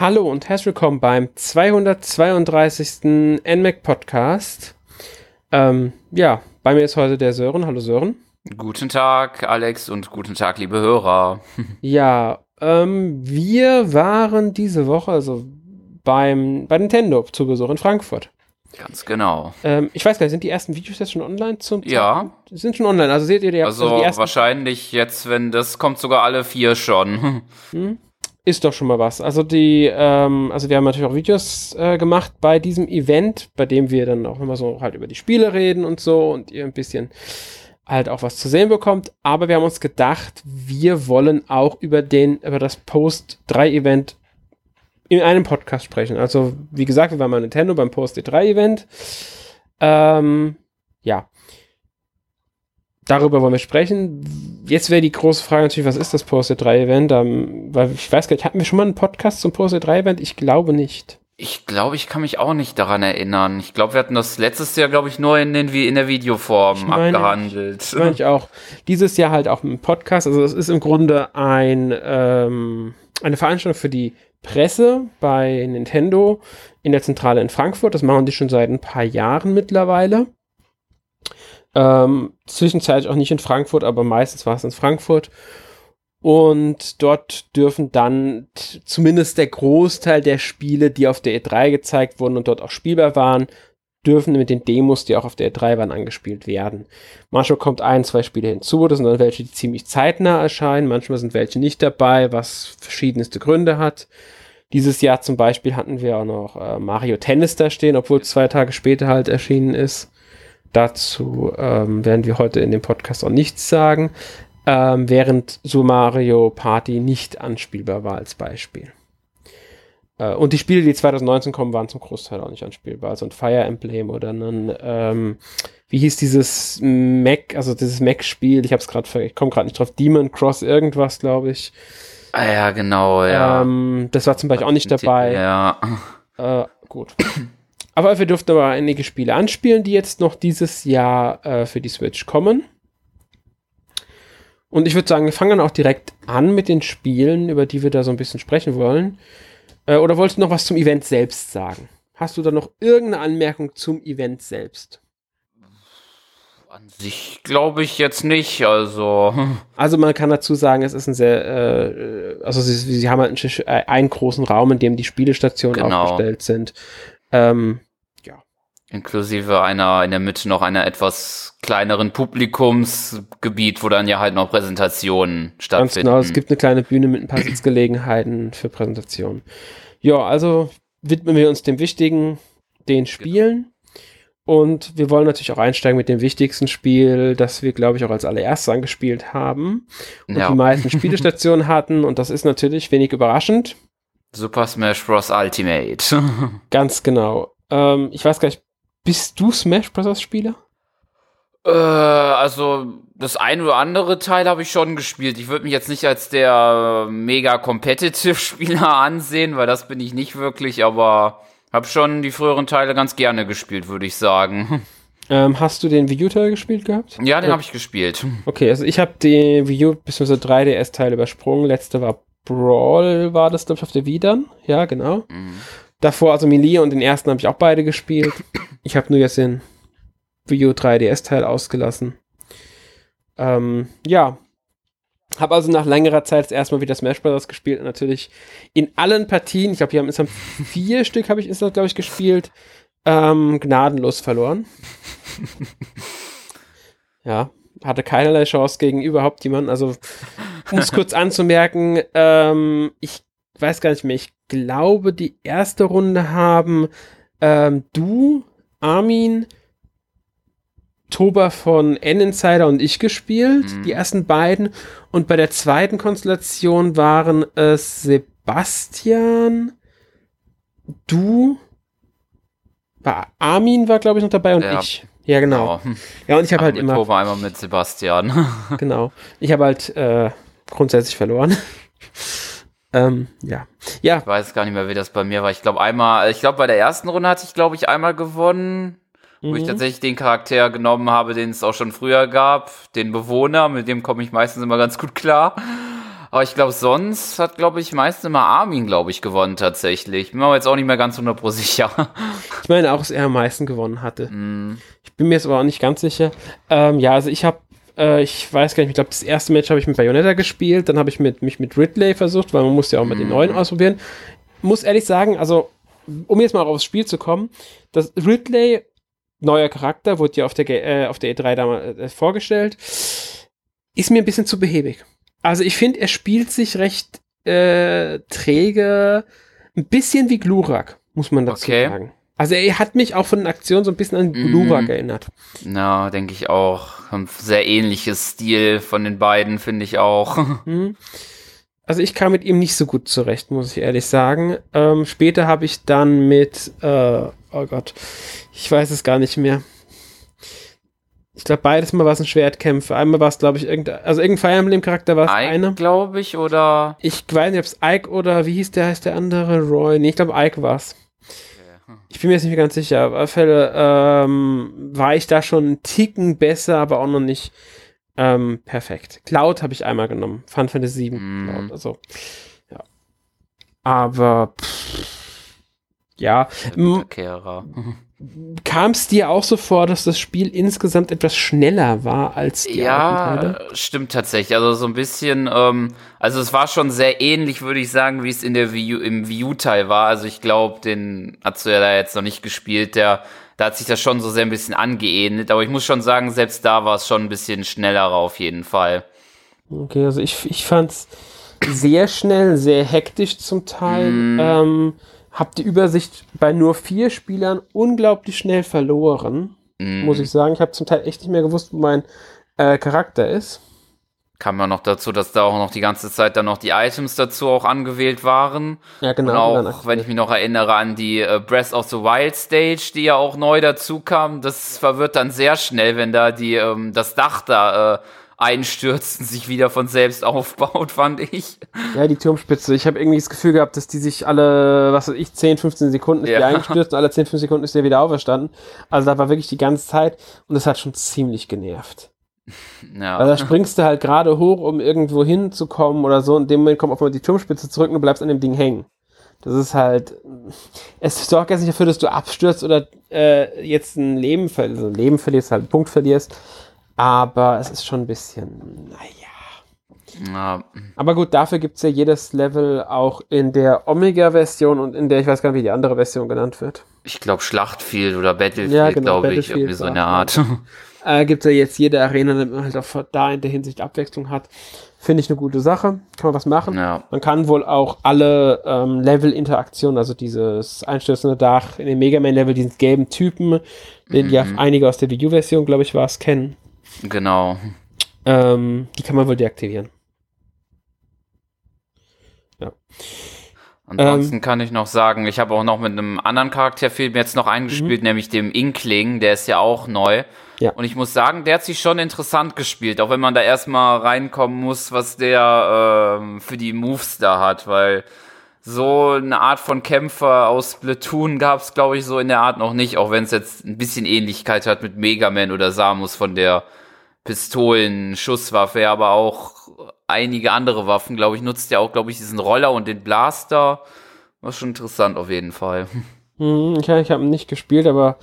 Hallo und herzlich willkommen beim 232. NMAC Podcast. Ähm, ja, bei mir ist heute der Sören. Hallo Sören. Guten Tag, Alex, und guten Tag, liebe Hörer. ja, ähm, wir waren diese Woche also beim, bei Nintendo zu Besuch in Frankfurt. Ganz genau. Ähm, ich weiß gar nicht, sind die ersten Videos jetzt schon online zum Ja. Sind schon online, also seht ihr die, also, also die ersten wahrscheinlich jetzt, wenn das kommt, sogar alle vier schon. Hm? Ist doch schon mal was. Also die, ähm, also wir haben natürlich auch Videos äh, gemacht bei diesem Event, bei dem wir dann auch immer so halt über die Spiele reden und so und ihr ein bisschen halt auch was zu sehen bekommt. Aber wir haben uns gedacht, wir wollen auch über den, über das Post 3 Event in einem Podcast sprechen. Also wie gesagt, wir waren bei Nintendo beim Post 3 Event. Ähm, ja darüber wollen wir sprechen. Jetzt wäre die große Frage natürlich, was ist das Poster 3 Event? Ähm, weil ich weiß gar nicht, hatten wir schon mal einen Podcast zum Poster 3 Event? Ich glaube nicht. Ich glaube, ich kann mich auch nicht daran erinnern. Ich glaube, wir hatten das letztes Jahr, glaube ich, nur in, den, in der Videoform meine, abgehandelt. Ich meine ich auch. Dieses Jahr halt auch im Podcast. Also es ist im Grunde ein, ähm, eine Veranstaltung für die Presse bei Nintendo in der Zentrale in Frankfurt. Das machen die schon seit ein paar Jahren mittlerweile. Ähm, zwischenzeitlich auch nicht in Frankfurt, aber meistens war es in Frankfurt. Und dort dürfen dann zumindest der Großteil der Spiele, die auf der E3 gezeigt wurden und dort auch spielbar waren, dürfen mit den Demos, die auch auf der E3 waren, angespielt werden. Manchmal kommt ein, zwei Spiele hinzu, das sind dann welche, die ziemlich zeitnah erscheinen, manchmal sind welche nicht dabei, was verschiedenste Gründe hat. Dieses Jahr zum Beispiel hatten wir auch noch äh, Mario Tennis da stehen, obwohl zwei Tage später halt erschienen ist. Dazu ähm, werden wir heute in dem Podcast auch nichts sagen, ähm, während Super Mario Party nicht anspielbar war als Beispiel. Äh, und die Spiele, die 2019 kommen, waren zum Großteil auch nicht anspielbar. Also ein Fire Emblem oder ein, ähm, wie hieß dieses Mac, also dieses Mac-Spiel, ich hab's gerade, ich komme gerade nicht drauf, Demon Cross irgendwas, glaube ich. Ah ja, genau, ja. Ähm, das war zum Beispiel auch nicht dabei. Ja. Äh, gut. Aber wir durften aber einige Spiele anspielen, die jetzt noch dieses Jahr äh, für die Switch kommen. Und ich würde sagen, wir fangen dann auch direkt an mit den Spielen, über die wir da so ein bisschen sprechen wollen. Äh, oder wolltest du noch was zum Event selbst sagen? Hast du da noch irgendeine Anmerkung zum Event selbst? An sich glaube ich jetzt nicht, also. Also man kann dazu sagen, es ist ein sehr, äh, also sie, sie haben halt einen, äh, einen, großen Raum, in dem die Spielestationen genau. aufgestellt sind. Ähm. Inklusive einer in der Mitte noch einer etwas kleineren Publikumsgebiet, wo dann ja halt noch Präsentationen stattfinden. Ganz genau, es gibt eine kleine Bühne mit ein paar Sitzgelegenheiten für Präsentationen. Ja, also widmen wir uns dem Wichtigen, den Spielen. Genau. Und wir wollen natürlich auch einsteigen mit dem wichtigsten Spiel, das wir, glaube ich, auch als allererstes angespielt haben und ja. die meisten Spielestationen hatten. Und das ist natürlich wenig überraschend. Super Smash Bros. Ultimate. Ganz genau. Ähm, ich weiß gar nicht, bist du Smash Bros. Spieler? Äh, also das ein oder andere Teil habe ich schon gespielt. Ich würde mich jetzt nicht als der mega competitive Spieler ansehen, weil das bin ich nicht wirklich, aber habe schon die früheren Teile ganz gerne gespielt, würde ich sagen. Ähm, hast du den Wii U-Teil gespielt gehabt? Ja, den habe ich gespielt. Okay, also ich habe den Wii U bzw. 3DS-Teil übersprungen. Letzte war Brawl war das, glaube ich, auf der Wii dann. Ja, genau. Mhm. Davor, also Melee und den ersten habe ich auch beide gespielt. Ich habe nur jetzt den U 3DS-Teil ausgelassen. Ähm, ja. Habe also nach längerer Zeit erstmal wieder Smash Bros. gespielt und natürlich in allen Partien, ich glaube, hier haben insgesamt vier Stück, habe ich insgesamt, glaube ich, gespielt, ähm, gnadenlos verloren. ja, hatte keinerlei Chance gegen überhaupt jemanden. Also, um es kurz anzumerken, ähm, ich weiß gar nicht mehr, ich glaube, die erste Runde haben ähm, du, Armin, Toba von N-Insider und ich gespielt, mhm. die ersten beiden. Und bei der zweiten Konstellation waren es Sebastian, du, Armin war, glaube ich, noch dabei und ja. ich. Ja, genau. genau. Ja, und ich habe halt immer. Toba einmal mit Sebastian. genau. Ich habe halt äh, grundsätzlich verloren. Ähm, ja. ja. Ich weiß gar nicht mehr, wie das bei mir war. Ich glaube einmal, ich glaube bei der ersten Runde hatte ich, glaube ich, einmal gewonnen, mhm. wo ich mhm. tatsächlich den Charakter genommen habe, den es auch schon früher gab, den Bewohner, mit dem komme ich meistens immer ganz gut klar. Aber ich glaube, sonst hat, glaube ich, meistens immer Armin, glaube ich, gewonnen tatsächlich. Bin mir aber jetzt auch nicht mehr ganz 100% sicher. Ich meine auch, dass er am meisten gewonnen hatte. Mm. Ich bin mir jetzt aber auch nicht ganz sicher. Ähm, ja, also ich habe äh, ich weiß gar nicht, ich glaube, das erste Match habe ich mit Bayonetta gespielt, dann habe ich mit, mich mit Ridley versucht, weil man muss ja auch mit mm. den neuen ausprobieren. Muss ehrlich sagen, also, um jetzt mal aufs Spiel zu kommen, das Ridley, neuer Charakter, wurde ja auf der, äh, auf der E3 damals äh, vorgestellt, ist mir ein bisschen zu behäbig. Also ich finde, er spielt sich recht äh, träge, ein bisschen wie Glurak, muss man dazu okay. sagen. Also er hat mich auch von den Aktionen so ein bisschen an Glurak mm. erinnert. Na, no, denke ich auch. Ein sehr ähnliches Stil von den beiden, finde ich auch. Mhm. Also ich kam mit ihm nicht so gut zurecht, muss ich ehrlich sagen. Ähm, später habe ich dann mit, äh, oh Gott, ich weiß es gar nicht mehr. Ich glaube, beides Mal war es ein Schwertkämpfer. Einmal war es, glaube ich, irgendein, also irgendein Fire Emblem-Charakter war es einer. glaube ich, oder? Ich weiß nicht, ob es Ike oder wie hieß der, heißt der andere? Roy? Nee, ich glaube, Ike war es. Ich bin mir jetzt nicht mehr ganz sicher. Auf alle Fälle ähm, war ich da schon einen Ticken besser, aber auch noch nicht ähm, perfekt. Cloud habe ich einmal genommen. Final Fantasy 7. Mm. Cloud, also, ja. Aber, pff, ja. Kehrer. Kam es dir auch so vor, dass das Spiel insgesamt etwas schneller war als die Ja, stimmt tatsächlich. Also so ein bisschen, ähm, also es war schon sehr ähnlich, würde ich sagen, wie es in der Wii U, im Wii U-Teil war. Also ich glaube, den hast du ja da jetzt noch nicht gespielt. Der, da hat sich das schon so sehr ein bisschen angeähnelt. Aber ich muss schon sagen, selbst da war es schon ein bisschen schneller auf jeden Fall. Okay, also ich, ich fand es sehr schnell, sehr hektisch zum Teil. Mm. Ähm, habe die Übersicht bei nur vier Spielern unglaublich schnell verloren, mm. muss ich sagen. Ich habe zum Teil echt nicht mehr gewusst, wo mein äh, Charakter ist. Kam ja noch dazu, dass da auch noch die ganze Zeit dann noch die Items dazu auch angewählt waren. Ja, genau. Und auch, wenn ich mich noch erinnere an die äh, Breath of the Wild Stage, die ja auch neu dazu kam, das verwirrt dann sehr schnell, wenn da die ähm, das Dach da äh, einstürzt und sich wieder von selbst aufbaut, fand ich. Ja, die Turmspitze. Ich habe irgendwie das Gefühl gehabt, dass die sich alle, was weiß ich, 10, 15 Sekunden ist ja. die eingestürzt und alle 10, 15 Sekunden ist der wieder auferstanden. Also da war wirklich die ganze Zeit und das hat schon ziemlich genervt. Ja. Weil da springst du halt gerade hoch, um irgendwo hinzukommen oder so. Und in dem Moment kommt auf einmal die Turmspitze zurück und du bleibst an dem Ding hängen. Das ist halt, es sorgt jetzt nicht dafür, dass du abstürzt oder äh, jetzt ein Leben verlierst, also ein Leben verlierst, halt einen Punkt verlierst, aber es ist schon ein bisschen, naja. Ja. Aber gut, dafür gibt es ja jedes Level auch in der Omega-Version und in der, ich weiß gar nicht, wie die andere Version genannt wird. Ich glaube Schlachtfield oder Battlefield, ja, genau, glaube ich, irgendwie so eine Art. Äh, gibt es ja jetzt jede Arena, damit man halt auch da in der Hinsicht Abwechslung hat. Finde ich eine gute Sache. Kann man was machen. Ja. Man kann wohl auch alle ähm, Level-Interaktionen, also dieses einstürzende Dach in den Mega Man-Level, diesen gelben Typen, den mhm. ja einige aus der Wii U-Version, glaube ich, war es, kennen. Genau. Ähm, die kann man wohl deaktivieren. Ja. Ansonsten ähm, kann ich noch sagen, ich habe auch noch mit einem anderen Charakterfilm jetzt noch eingespielt, mhm. nämlich dem Inkling, der ist ja auch neu. Ja. Und ich muss sagen, der hat sich schon interessant gespielt, auch wenn man da erstmal reinkommen muss, was der äh, für die Moves da hat, weil so eine Art von Kämpfer aus Splatoon gab es, glaube ich, so in der Art noch nicht, auch wenn es jetzt ein bisschen Ähnlichkeit hat mit Mega Man oder Samus von der Pistolen, Schusswaffe, aber auch einige andere Waffen, glaube ich, nutzt er auch, glaube ich, diesen Roller und den Blaster. War schon interessant auf jeden Fall. Hm, ich, ich habe nicht gespielt, aber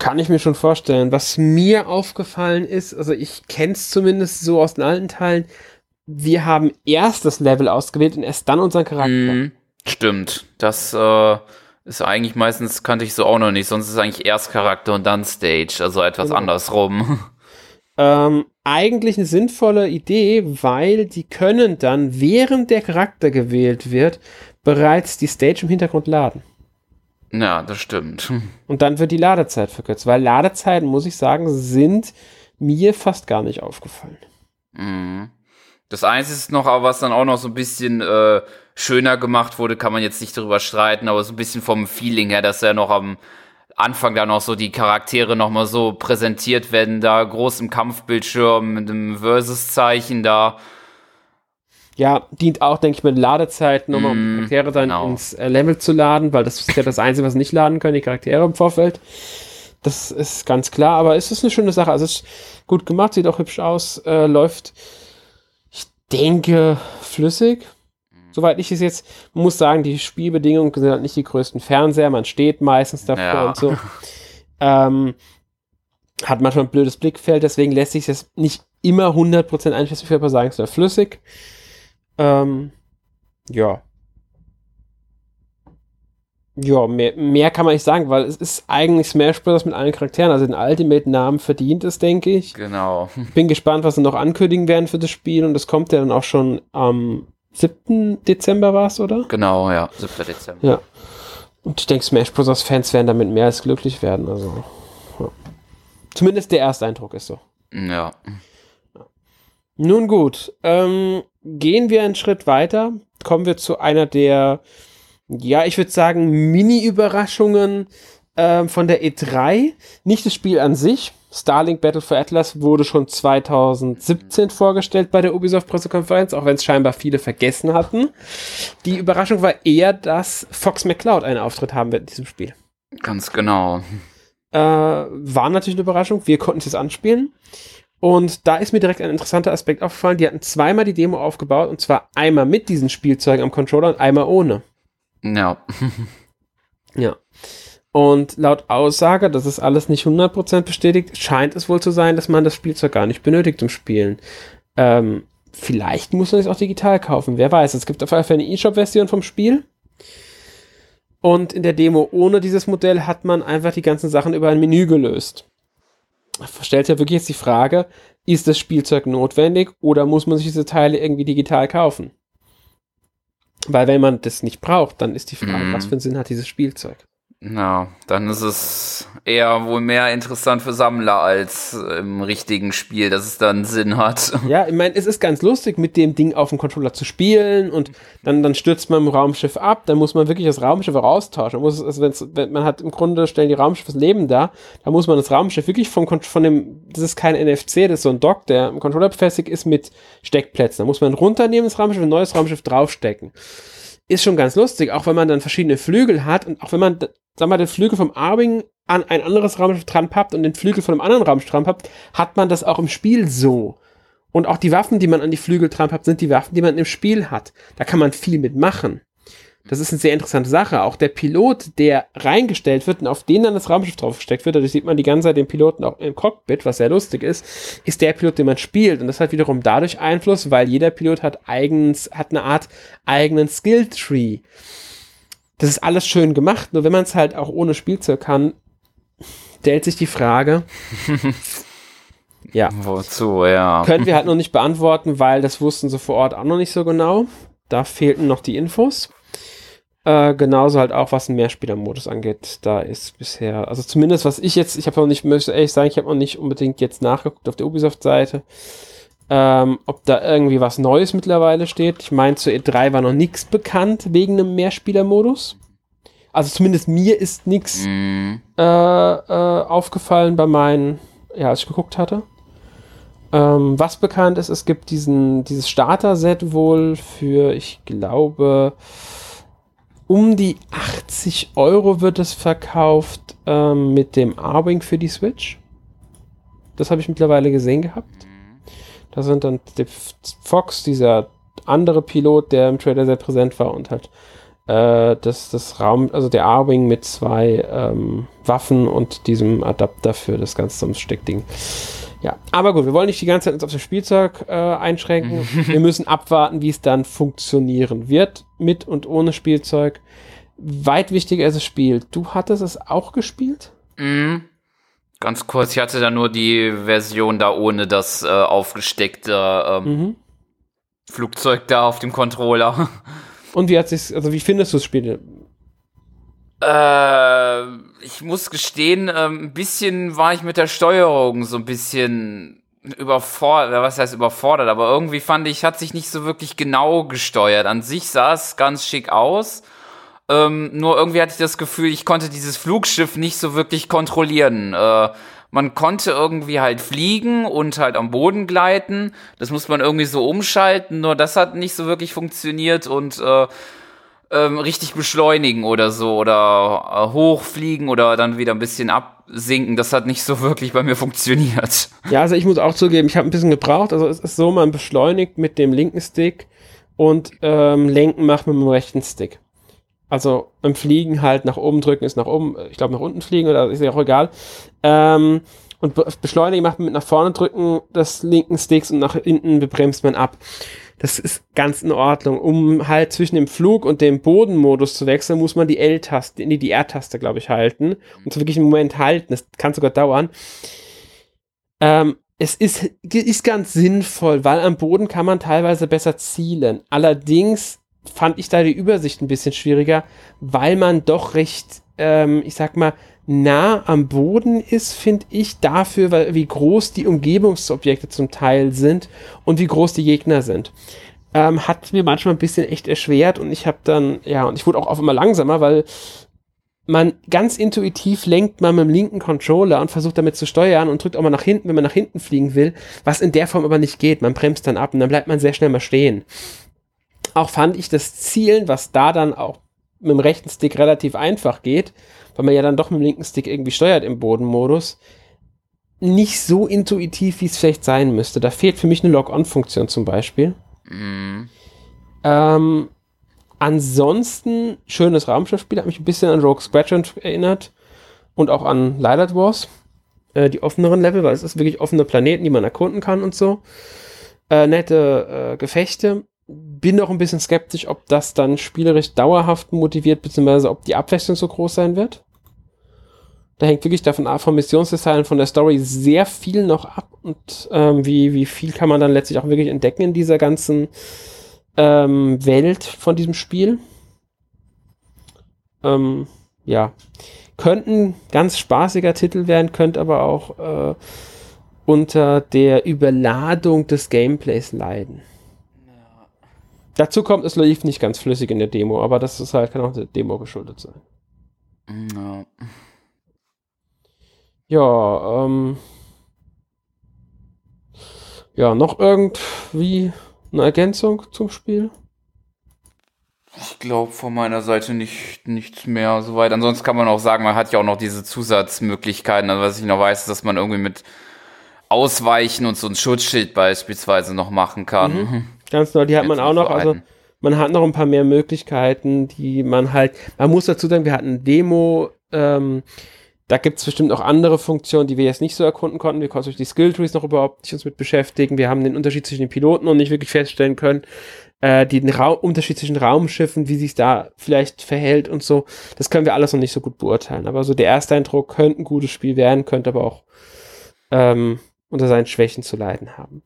kann ich mir schon vorstellen. Was mir aufgefallen ist, also ich kenne es zumindest so aus den alten Teilen, wir haben erst das Level ausgewählt und erst dann unseren Charakter. Mm, stimmt. Das äh, ist eigentlich meistens, kannte ich so auch noch nicht. Sonst ist es eigentlich erst Charakter und dann Stage. Also etwas genau. andersrum. Ähm, eigentlich eine sinnvolle Idee, weil die können dann, während der Charakter gewählt wird, bereits die Stage im Hintergrund laden. Ja, das stimmt. Und dann wird die Ladezeit verkürzt, weil Ladezeiten, muss ich sagen, sind mir fast gar nicht aufgefallen. Mhm. Das Einzige ist noch, aber was dann auch noch so ein bisschen äh, schöner gemacht wurde, kann man jetzt nicht darüber streiten, aber so ein bisschen vom Feeling her, dass er noch am Anfang dann auch so die Charaktere nochmal so präsentiert werden, da groß im Kampfbildschirm mit dem Versus-Zeichen da. Ja, dient auch, denke ich, mit Ladezeiten, um, mm, Charaktere dann genau. ins äh, Level zu laden, weil das ist ja das Einzige, was nicht laden können, die Charaktere im Vorfeld. Das ist ganz klar, aber es ist eine schöne Sache. Also es ist gut gemacht, sieht auch hübsch aus, äh, läuft denke, flüssig. Soweit ich es jetzt muss sagen, die Spielbedingungen sind halt nicht die größten Fernseher. Man steht meistens davor Ja. und so. Ähm, hat manchmal ein blödes Blickfeld, deswegen lässt sich das nicht immer 100% einschätzen. Würde aber sagen, es wäre flüssig. Ähm, ja. Ja, mehr, mehr kann man nicht sagen, weil es ist eigentlich Smash Bros. mit allen Charakteren. Also den Ultimate-Namen verdient es, denke ich. Genau. Bin gespannt, was sie noch ankündigen werden für das Spiel und das kommt ja dann auch schon am 7. Dezember war es, oder? Genau, ja. 7. Dezember. Ja. Und ich denke, Smash Bros. Fans werden damit mehr als glücklich werden. Also, ja. Zumindest der erste Eindruck ist so. Ja. Nun gut, ähm, gehen wir einen Schritt weiter. Kommen wir zu einer der, ja, ich würde sagen, Mini-Überraschungen ähm, von der E3. Nicht das Spiel an sich. Starlink Battle for Atlas wurde schon 2017 vorgestellt bei der Ubisoft-Pressekonferenz, auch wenn es scheinbar viele vergessen hatten. Die Überraschung war eher, dass Fox McCloud einen Auftritt haben wird in diesem Spiel. Ganz genau. Äh, war natürlich eine Überraschung. Wir konnten es anspielen. Und da ist mir direkt ein interessanter Aspekt aufgefallen. Die hatten zweimal die Demo aufgebaut und zwar einmal mit diesen Spielzeugen am Controller und einmal ohne. Ja. Ja. Und laut Aussage, das ist alles nicht 100% bestätigt, scheint es wohl zu sein, dass man das Spielzeug gar nicht benötigt zum Spielen. Ähm, vielleicht muss man es auch digital kaufen, wer weiß. Es gibt auf jeden Fall eine eShop-Version vom Spiel. Und in der Demo ohne dieses Modell hat man einfach die ganzen Sachen über ein Menü gelöst. Stellt ja wirklich jetzt die Frage, ist das Spielzeug notwendig oder muss man sich diese Teile irgendwie digital kaufen? Weil wenn man das nicht braucht, dann ist die Frage, Mhm. was für einen Sinn hat dieses Spielzeug? Ja, dann ist es eher wohl mehr interessant für Sammler als im richtigen Spiel, dass es dann Sinn hat. Ja, ich meine, es ist ganz lustig, mit dem Ding auf dem Controller zu spielen und dann, dann stürzt man im Raumschiff ab, dann muss man wirklich das Raumschiff austauschen. Man, muss, also wenn's, wenn, man hat im Grunde stellen die Raumschiffe das Leben da, da muss man das Raumschiff wirklich vom, von dem, das ist kein NFC, das ist so ein Dock, der im Controller befestigt ist mit Steckplätzen. Da muss man runternehmen, das Raumschiff, ein neues Raumschiff draufstecken. Ist schon ganz lustig, auch wenn man dann verschiedene Flügel hat und auch wenn man, sag mal, den Flügel vom Arwing an ein anderes Raumschiff dran pappt und den Flügel von einem anderen Raumschiff dran pappt, hat man das auch im Spiel so. Und auch die Waffen, die man an die Flügel dran pappt, sind die Waffen, die man im Spiel hat. Da kann man viel mitmachen. Das ist eine sehr interessante Sache. Auch der Pilot, der reingestellt wird und auf den dann das Raumschiff draufgesteckt wird, dadurch sieht man die ganze Zeit den Piloten auch im Cockpit, was sehr lustig ist, ist der Pilot, den man spielt. Und das hat wiederum dadurch Einfluss, weil jeder Pilot hat eigens, hat eine Art eigenen Skill-Tree. Das ist alles schön gemacht, nur wenn man es halt auch ohne Spielzeug kann, stellt sich die Frage, ja, Wozu, ja. können wir halt noch nicht beantworten, weil das wussten sie vor Ort auch noch nicht so genau. Da fehlten noch die Infos. Äh, genauso halt auch, was den Mehrspielermodus angeht. Da ist bisher, also zumindest was ich jetzt, ich habe noch nicht, möchte ehrlich sagen, ich habe noch nicht unbedingt jetzt nachgeguckt auf der Ubisoft-Seite, ähm, ob da irgendwie was Neues mittlerweile steht. Ich meine, zur E3 war noch nichts bekannt wegen einem Mehrspielermodus. Also zumindest mir ist nichts Mm, äh, äh, aufgefallen bei meinen, ja, als ich geguckt hatte. Ähm, was bekannt ist, es gibt diesen, dieses Starter-Set wohl für, ich glaube, um die 80 Euro wird es verkauft ähm, mit dem Arwing für die Switch. Das habe ich mittlerweile gesehen gehabt. Da sind dann der F- Fox, dieser andere Pilot, der im Trailer sehr präsent war und halt äh, das, das Raum, also der A-Wing mit zwei ähm, Waffen und diesem Adapter für das ganze Zusammensteckding. Ja, aber gut, wir wollen nicht die ganze Zeit uns auf das Spielzeug äh, einschränken. wir müssen abwarten, wie es dann funktionieren wird, mit und ohne Spielzeug. Weit wichtiger ist das Spiel. Du hattest es auch gespielt? mm. Ganz kurz, ich hatte da nur die Version da ohne das äh, aufgesteckte ähm, Mhm. Flugzeug da auf dem Controller. Und wie hat sich, also wie findest du das Spiel? Äh, ich muss gestehen, ähm, ein bisschen war ich mit der Steuerung so ein bisschen überfordert, was heißt überfordert, aber irgendwie fand ich, hat sich nicht so wirklich genau gesteuert. An sich sah es ganz schick aus. Ähm, nur irgendwie hatte ich das Gefühl, ich konnte dieses Flugschiff nicht so wirklich kontrollieren. Äh, man konnte irgendwie halt fliegen und halt am Boden gleiten. Das muss man irgendwie so umschalten, nur das hat nicht so wirklich funktioniert und äh, ähm, richtig beschleunigen oder so oder äh, hochfliegen oder dann wieder ein bisschen ab sinken. Das hat nicht so wirklich bei mir funktioniert. Ja, also ich muss auch zugeben, ich habe ein bisschen gebraucht. Also es ist so, man beschleunigt mit dem linken Stick und ähm, lenken macht mit dem rechten Stick. Also im Fliegen halt nach oben drücken ist nach oben, ich glaube nach unten fliegen oder ist ja auch egal. Ähm, und beschleunigen macht man mit nach vorne drücken des linken Sticks und nach hinten bebremst man ab. Das ist ganz in Ordnung. Um halt zwischen dem Flug und dem Bodenmodus zu wechseln, muss man die L-Taste, nee, die R-Taste, glaube ich, halten. Und so wirklich einen Moment halten. Das kann sogar dauern. Ähm, es ist, ist ganz sinnvoll, weil am Boden kann man teilweise besser zielen. Allerdings fand ich da die Übersicht ein bisschen schwieriger, weil man doch recht, ähm, ich sag mal, nah am Boden ist, finde ich, dafür, weil, wie groß die Umgebungsobjekte zum Teil sind und wie groß die Gegner sind. Ähm, hat mir manchmal ein bisschen echt erschwert und ich habe dann, ja, und ich wurde auch auf immer langsamer, weil man ganz intuitiv lenkt man mit dem linken Controller und versucht damit zu steuern und drückt auch mal nach hinten, wenn man nach hinten fliegen will, was in der Form aber nicht geht. Man bremst dann ab und dann bleibt man sehr schnell mal stehen. Auch fand ich das Zielen, was da dann auch mit dem rechten Stick relativ einfach geht, weil man ja dann doch mit dem linken Stick irgendwie steuert im Bodenmodus, nicht so intuitiv, wie es vielleicht sein müsste. Da fehlt für mich eine Log-On-Funktion zum Beispiel. Mm. Ähm, ansonsten, schönes Raumschiffspiel, hat mich ein bisschen an Rogue Squadron erinnert und auch an Light Wars. Äh, die offeneren Level, weil es ist wirklich offene Planeten, die man erkunden kann und so. Äh, nette äh, Gefechte bin noch ein bisschen skeptisch, ob das dann spielerisch dauerhaft motiviert, beziehungsweise ob die Abwechslung so groß sein wird. Da hängt wirklich davon ab, vom Missionsdesign, von der Story sehr viel noch ab und ähm, wie, wie viel kann man dann letztlich auch wirklich entdecken in dieser ganzen ähm, Welt von diesem Spiel. Ähm, ja, könnten ganz spaßiger Titel werden, könnte aber auch äh, unter der Überladung des Gameplays leiden. Dazu kommt, es lief nicht ganz flüssig in der Demo, aber das ist halt, kann auch der Demo geschuldet sein. Ja. Ja, ähm. Ja, noch irgendwie eine Ergänzung zum Spiel? Ich glaube von meiner Seite nicht nichts mehr soweit. Ansonsten kann man auch sagen, man hat ja auch noch diese Zusatzmöglichkeiten. Also was ich noch weiß, ist, dass man irgendwie mit Ausweichen und so ein Schutzschild beispielsweise noch machen kann. Mhm. Ganz genau, die hat man auch noch. Also man hat noch ein paar mehr Möglichkeiten, die man halt, man muss dazu sagen, wir hatten Demo, ähm, da gibt es bestimmt auch andere Funktionen, die wir jetzt nicht so erkunden konnten. Wir konnten durch die Skill Trees noch überhaupt nicht uns mit beschäftigen. Wir haben den Unterschied zwischen den Piloten noch nicht wirklich feststellen können. Äh, den Ra Unterschied zwischen Raumschiffen, wie sich da vielleicht verhält und so. Das können wir alles noch nicht so gut beurteilen. Aber so der erste Eindruck könnte ein gutes Spiel werden, könnte aber auch ähm, unter seinen Schwächen zu leiden haben.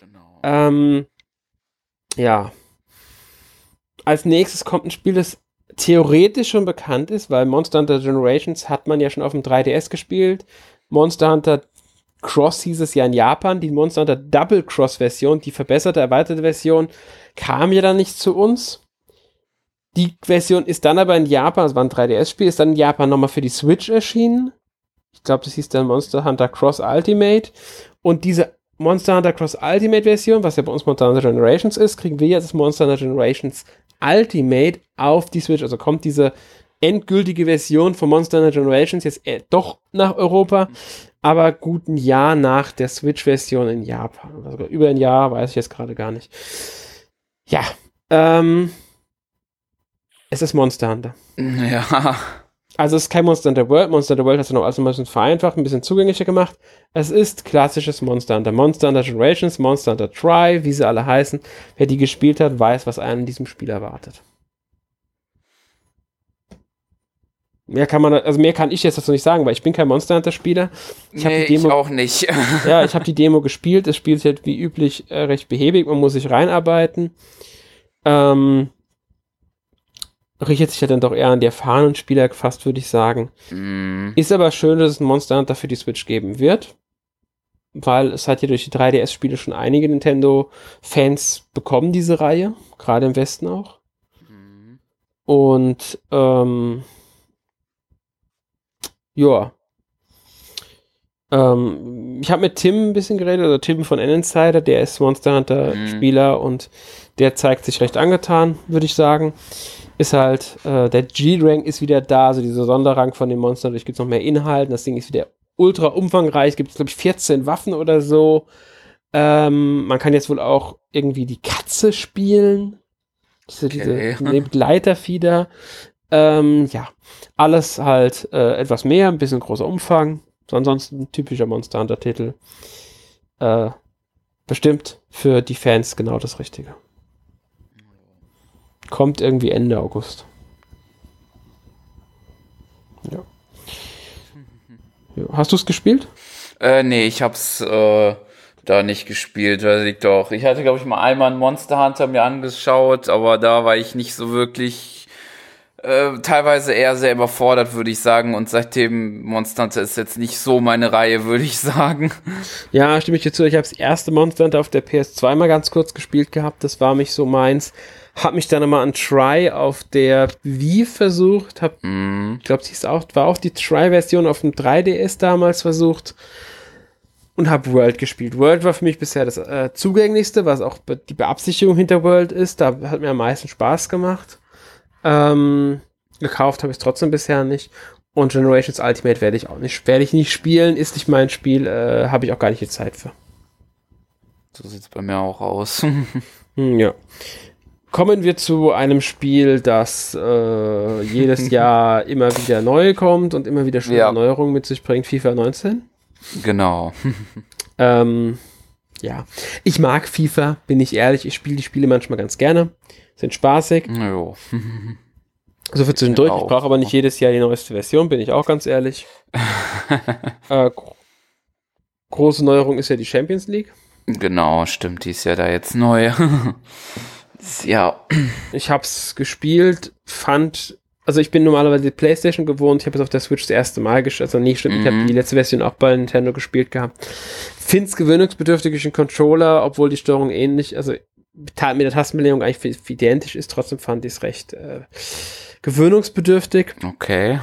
Genau. Ähm, ja. Als nächstes kommt ein Spiel, das theoretisch schon bekannt ist, weil Monster Hunter Generations hat man ja schon auf dem 3DS gespielt. Monster Hunter Cross hieß es ja in Japan. Die Monster Hunter Double Cross Version, die verbesserte, erweiterte Version, kam ja dann nicht zu uns. Die Version ist dann aber in Japan, es war ein 3DS-Spiel, ist dann in Japan nochmal für die Switch erschienen. Ich glaube, das hieß dann Monster Hunter Cross Ultimate. Und diese Monster Hunter Cross Ultimate Version, was ja bei uns Monster Hunter Generations ist, kriegen wir jetzt das Monster Hunter Generations Ultimate auf die Switch. Also kommt diese endgültige Version von Monster Hunter Generations jetzt äh, doch nach Europa, aber gut ein Jahr nach der Switch-Version in Japan. Also über ein Jahr, weiß ich jetzt gerade gar nicht. Ja, ähm, es ist Monster Hunter. Ja. Also es ist kein Monster Hunter World. Monster Hunter World hast du noch alles ein bisschen vereinfacht, ein bisschen zugänglicher gemacht. Es ist klassisches Monster Hunter. Monster Hunter Generations, Monster Hunter Try, wie sie alle heißen. Wer die gespielt hat, weiß, was einen in diesem Spiel erwartet. Mehr kann man, also mehr kann ich jetzt dazu nicht sagen, weil ich bin kein Monster Hunter Spieler. Ich nee, Demo, ich auch nicht. ja, ich habe die Demo gespielt. Das Spiel ist halt wie üblich äh, recht behäbig. Man muss sich reinarbeiten. Ähm, richtet sich ja dann doch eher an die erfahrenen Spieler fast, würde ich sagen. Mm. Ist aber schön, dass es ein Monster Hunter für die Switch geben wird, weil es hat ja durch die 3DS-Spiele schon einige Nintendo-Fans bekommen, diese Reihe, gerade im Westen auch. Mm. Und ähm, ja. Ähm, ich habe mit Tim ein bisschen geredet, also Tim von N-Insider, der ist Monster Hunter-Spieler mhm. und der zeigt sich recht angetan, würde ich sagen. Ist halt, äh, der G-Rank ist wieder da, also dieser Sonderrang von dem Monster, dadurch gibt es noch mehr Inhalt. Das Ding ist wieder ultra umfangreich, gibt es, glaube ich, 14 Waffen oder so. Ähm, man kann jetzt wohl auch irgendwie die Katze spielen. Diese, okay. diese Begleiterfieder. Ähm, ja, alles halt äh, etwas mehr, ein bisschen großer Umfang. Ansonsten ein typischer Monster Hunter Titel. Äh, bestimmt für die Fans genau das Richtige. Kommt irgendwie Ende August. Ja. ja. Hast du es gespielt? Äh, nee, ich hab's äh, da nicht gespielt. Das liegt doch. Ich hatte, glaube ich, mal einmal einen Monster Hunter mir angeschaut, aber da war ich nicht so wirklich äh, teilweise eher sehr überfordert, würde ich sagen. Und seitdem Monster Hunter ist jetzt nicht so meine Reihe, würde ich sagen. Ja, stimme ich dir zu. Ich habe das erste Monster Hunter auf der PS2 mal ganz kurz gespielt gehabt. Das war mich so meins. Hab mich dann nochmal an Try auf der Wii versucht. Hab, mm. Ich glaube, sie auch, war auch die Try-Version auf dem 3DS damals versucht. Und habe World gespielt. World war für mich bisher das äh, zugänglichste, was auch die Beabsichtigung hinter World ist. Da hat mir am meisten Spaß gemacht. Ähm, gekauft habe ich es trotzdem bisher nicht. Und Generations Ultimate werde ich auch nicht, werde ich nicht spielen, ist nicht mein Spiel, äh, habe ich auch gar nicht die Zeit für. So sieht es bei mir auch aus. hm, ja. Kommen wir zu einem Spiel, das äh, jedes Jahr immer wieder neu kommt und immer wieder schöne ja. Neuerungen mit sich bringt, FIFA 19. Genau. ähm, ja, ich mag FIFA, bin ich ehrlich, ich spiele die Spiele manchmal ganz gerne sind spaßig. Jo. So für zwischendurch. Ich brauche aber nicht jedes Jahr die neueste Version, bin ich auch ganz ehrlich. äh, große Neuerung ist ja die Champions League. Genau, stimmt, die ist ja da jetzt neu. Ja. Ich hab's gespielt, fand, also ich bin normalerweise die Playstation gewohnt, ich habe es auf der Switch das erste Mal gespielt, also nicht stimmt, mhm. ich habe die letzte Version auch bei Nintendo gespielt gehabt. Find's gewöhnungsbedürftig durch den Controller, obwohl die Steuerung ähnlich, also mit der Tastenbelegung eigentlich identisch ist, trotzdem fand ich es recht äh, gewöhnungsbedürftig. Okay.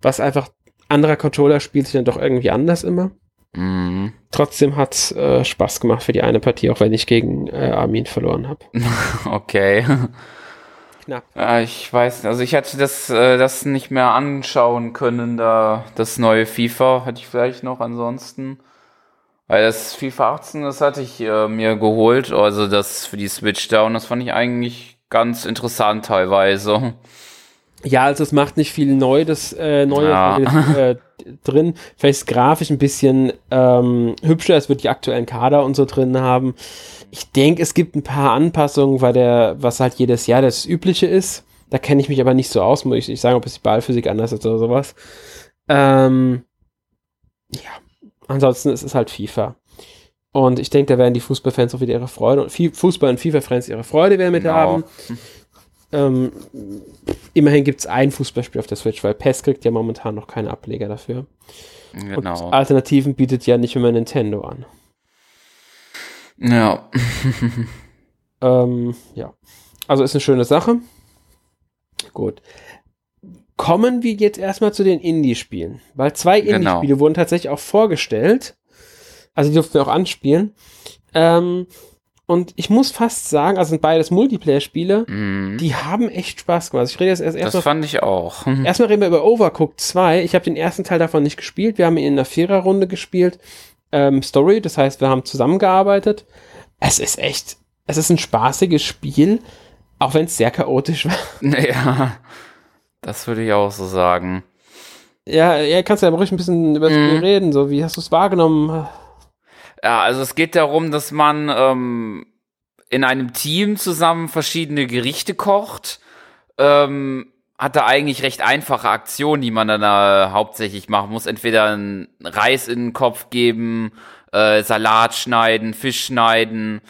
Was einfach anderer Controller spielt sich dann doch irgendwie anders immer. Mhm. Trotzdem hat es äh, Spaß gemacht für die eine Partie, auch wenn ich gegen äh, Armin verloren habe. okay. Knapp. Äh, ich weiß, also ich hätte das, äh, das nicht mehr anschauen können, da das neue FIFA hatte ich vielleicht noch ansonsten. Weil das FIFA 18, das hatte ich äh, mir geholt, also das für die Switch da und das fand ich eigentlich ganz interessant teilweise. Ja, also es macht nicht viel neu, das äh, Neue ja. äh, drin. Vielleicht ist grafisch ein bisschen ähm, hübscher, es wird die aktuellen Kader und so drin haben. Ich denke, es gibt ein paar Anpassungen, weil der, was halt jedes Jahr das Übliche ist. Da kenne ich mich aber nicht so aus, muss ich nicht sagen, ob es die Ballphysik anders ist oder sowas. Ähm, ja, Ansonsten ist es halt FIFA. Und ich denke, da werden die Fußballfans auch wieder ihre Freude und Fußball- und FIFA-Fans ihre Freude werden mit genau. haben. Ähm, immerhin gibt es ein Fußballspiel auf der Switch, weil PES kriegt ja momentan noch keine Ableger dafür. Genau. Und Alternativen bietet ja nicht immer Nintendo an. Ja. ähm, ja. Also ist eine schöne Sache. Gut kommen wir jetzt erstmal zu den Indie-Spielen. Weil zwei genau. Indie-Spiele wurden tatsächlich auch vorgestellt. Also die durften wir auch anspielen. Ähm, und ich muss fast sagen, also sind beides Multiplayer-Spiele, mm. die haben echt Spaß gemacht. Also ich rede jetzt erst erstmal. Das fand ich auch. erstmal reden wir über Overcooked 2. Ich habe den ersten Teil davon nicht gespielt. Wir haben ihn in einer Viererrunde gespielt. Ähm, Story, das heißt, wir haben zusammengearbeitet. Es ist echt, es ist ein spaßiges Spiel, auch wenn es sehr chaotisch war. Ja. Das würde ich auch so sagen. Ja, ja kannst du ja ruhig ein bisschen über das mm. Spiel reden. So, wie hast du es wahrgenommen? Ja, also es geht darum, dass man ähm, in einem Team zusammen verschiedene Gerichte kocht. Ähm, hat da eigentlich recht einfache Aktionen, die man dann äh, hauptsächlich machen muss. Entweder einen Reis in den Kopf geben, äh, Salat schneiden, Fisch schneiden.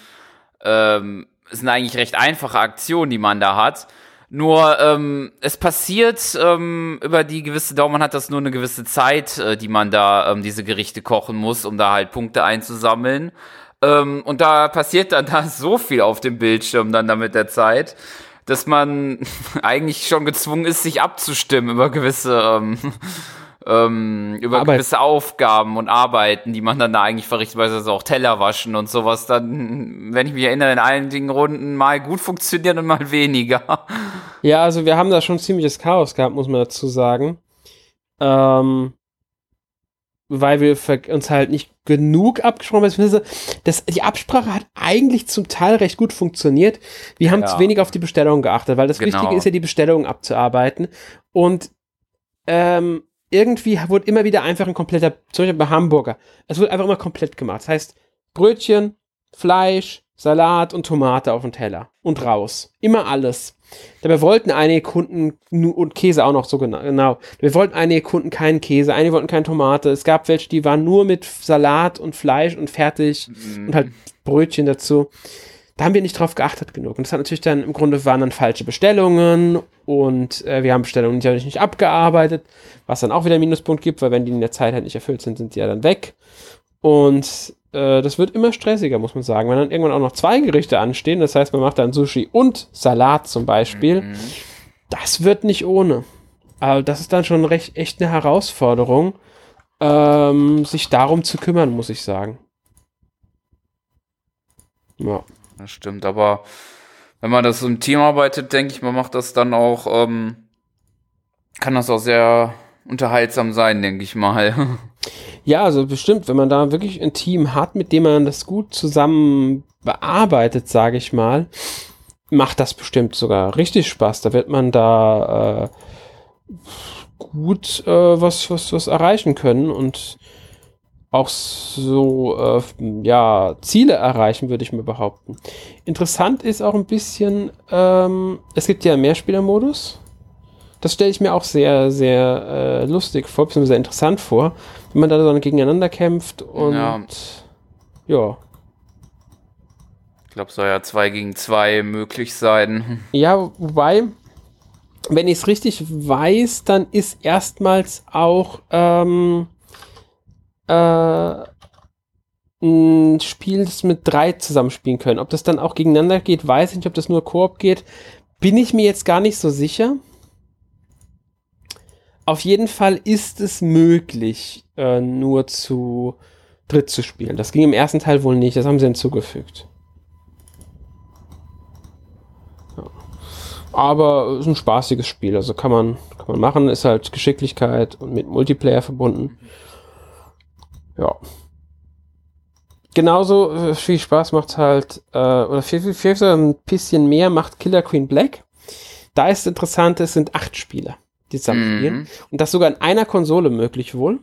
Ähm, es sind eigentlich recht einfache Aktionen, die man da hat. Nur ähm, es passiert ähm, über die gewisse Dauer, man hat das nur eine gewisse Zeit, äh, die man da ähm, diese Gerichte kochen muss, um da halt Punkte einzusammeln. Ähm, und da passiert dann da so viel auf dem Bildschirm dann da mit der Zeit, dass man eigentlich schon gezwungen ist, sich abzustimmen über gewisse ähm, ähm, über Arbeit. gewisse Aufgaben und Arbeiten, die man dann da eigentlich verrichtet, beispielsweise auch Teller waschen und sowas, dann, wenn ich mich erinnere, in allen Dingen Runden mal gut funktioniert und mal weniger. Ja, also wir haben da schon ziemliches Chaos gehabt, muss man dazu sagen. Ähm, weil wir uns halt nicht genug abgesprochen haben. Das, die Absprache hat eigentlich zum Teil recht gut funktioniert. Wir haben ja. zu wenig auf die Bestellung geachtet, weil das genau. Wichtige ist ja, die Bestellung abzuarbeiten. Und ähm, irgendwie wurde immer wieder einfach ein kompletter, zum Beispiel bei Hamburger, es wurde einfach immer komplett gemacht. Das heißt, Brötchen, Fleisch, Salat und Tomate auf den Teller und raus. Immer alles. Dabei wollten einige Kunden und Käse auch noch so genau. genau. Wir wollten einige Kunden keinen Käse, einige wollten keine Tomate. Es gab welche, die waren nur mit Salat und Fleisch und fertig mm. und halt Brötchen dazu. Da haben wir nicht drauf geachtet genug. Und das hat natürlich dann im Grunde waren dann falsche Bestellungen und äh, wir haben Bestellungen natürlich nicht abgearbeitet, was dann auch wieder einen Minuspunkt gibt, weil wenn die in der Zeit halt nicht erfüllt sind, sind die ja dann weg. Und äh, das wird immer stressiger, muss man sagen. Wenn dann irgendwann auch noch zwei Gerichte anstehen, das heißt, man macht dann Sushi und Salat zum Beispiel, mhm. das wird nicht ohne. Aber das ist dann schon recht echt eine Herausforderung, ähm, sich darum zu kümmern, muss ich sagen. Ja. Das stimmt, aber wenn man das im Team arbeitet, denke ich, man macht das dann auch, ähm, kann das auch sehr unterhaltsam sein, denke ich mal. Ja, also bestimmt, wenn man da wirklich ein Team hat, mit dem man das gut zusammen bearbeitet, sage ich mal, macht das bestimmt sogar richtig Spaß. Da wird man da äh, gut äh, was, was, was erreichen können und auch so äh, ja, Ziele erreichen, würde ich mir behaupten. Interessant ist auch ein bisschen, ähm, es gibt ja Mehrspielermodus. Das stelle ich mir auch sehr, sehr äh, lustig vor, beziehungsweise sehr interessant vor, wenn man da so gegeneinander kämpft und ja. ja. Ich glaube, soll ja zwei gegen zwei möglich sein. Ja, wobei, wenn ich es richtig weiß, dann ist erstmals auch ähm, äh, ein Spiel, das mit drei zusammenspielen können. Ob das dann auch gegeneinander geht, weiß ich nicht. Ob das nur Koop geht, bin ich mir jetzt gar nicht so sicher. Auf jeden Fall ist es möglich, äh, nur zu dritt zu spielen. Das ging im ersten Teil wohl nicht, das haben sie hinzugefügt. Ja. Aber es ist ein spaßiges Spiel, also kann man, kann man machen, ist halt Geschicklichkeit und mit Multiplayer verbunden. Ja. Genauso äh, viel Spaß macht halt, äh, oder viel, viel, viel, viel ein bisschen mehr macht Killer Queen Black. Da ist interessant, es sind acht Spieler, die zusammen spielen. Mhm. Und das sogar in einer Konsole möglich wohl.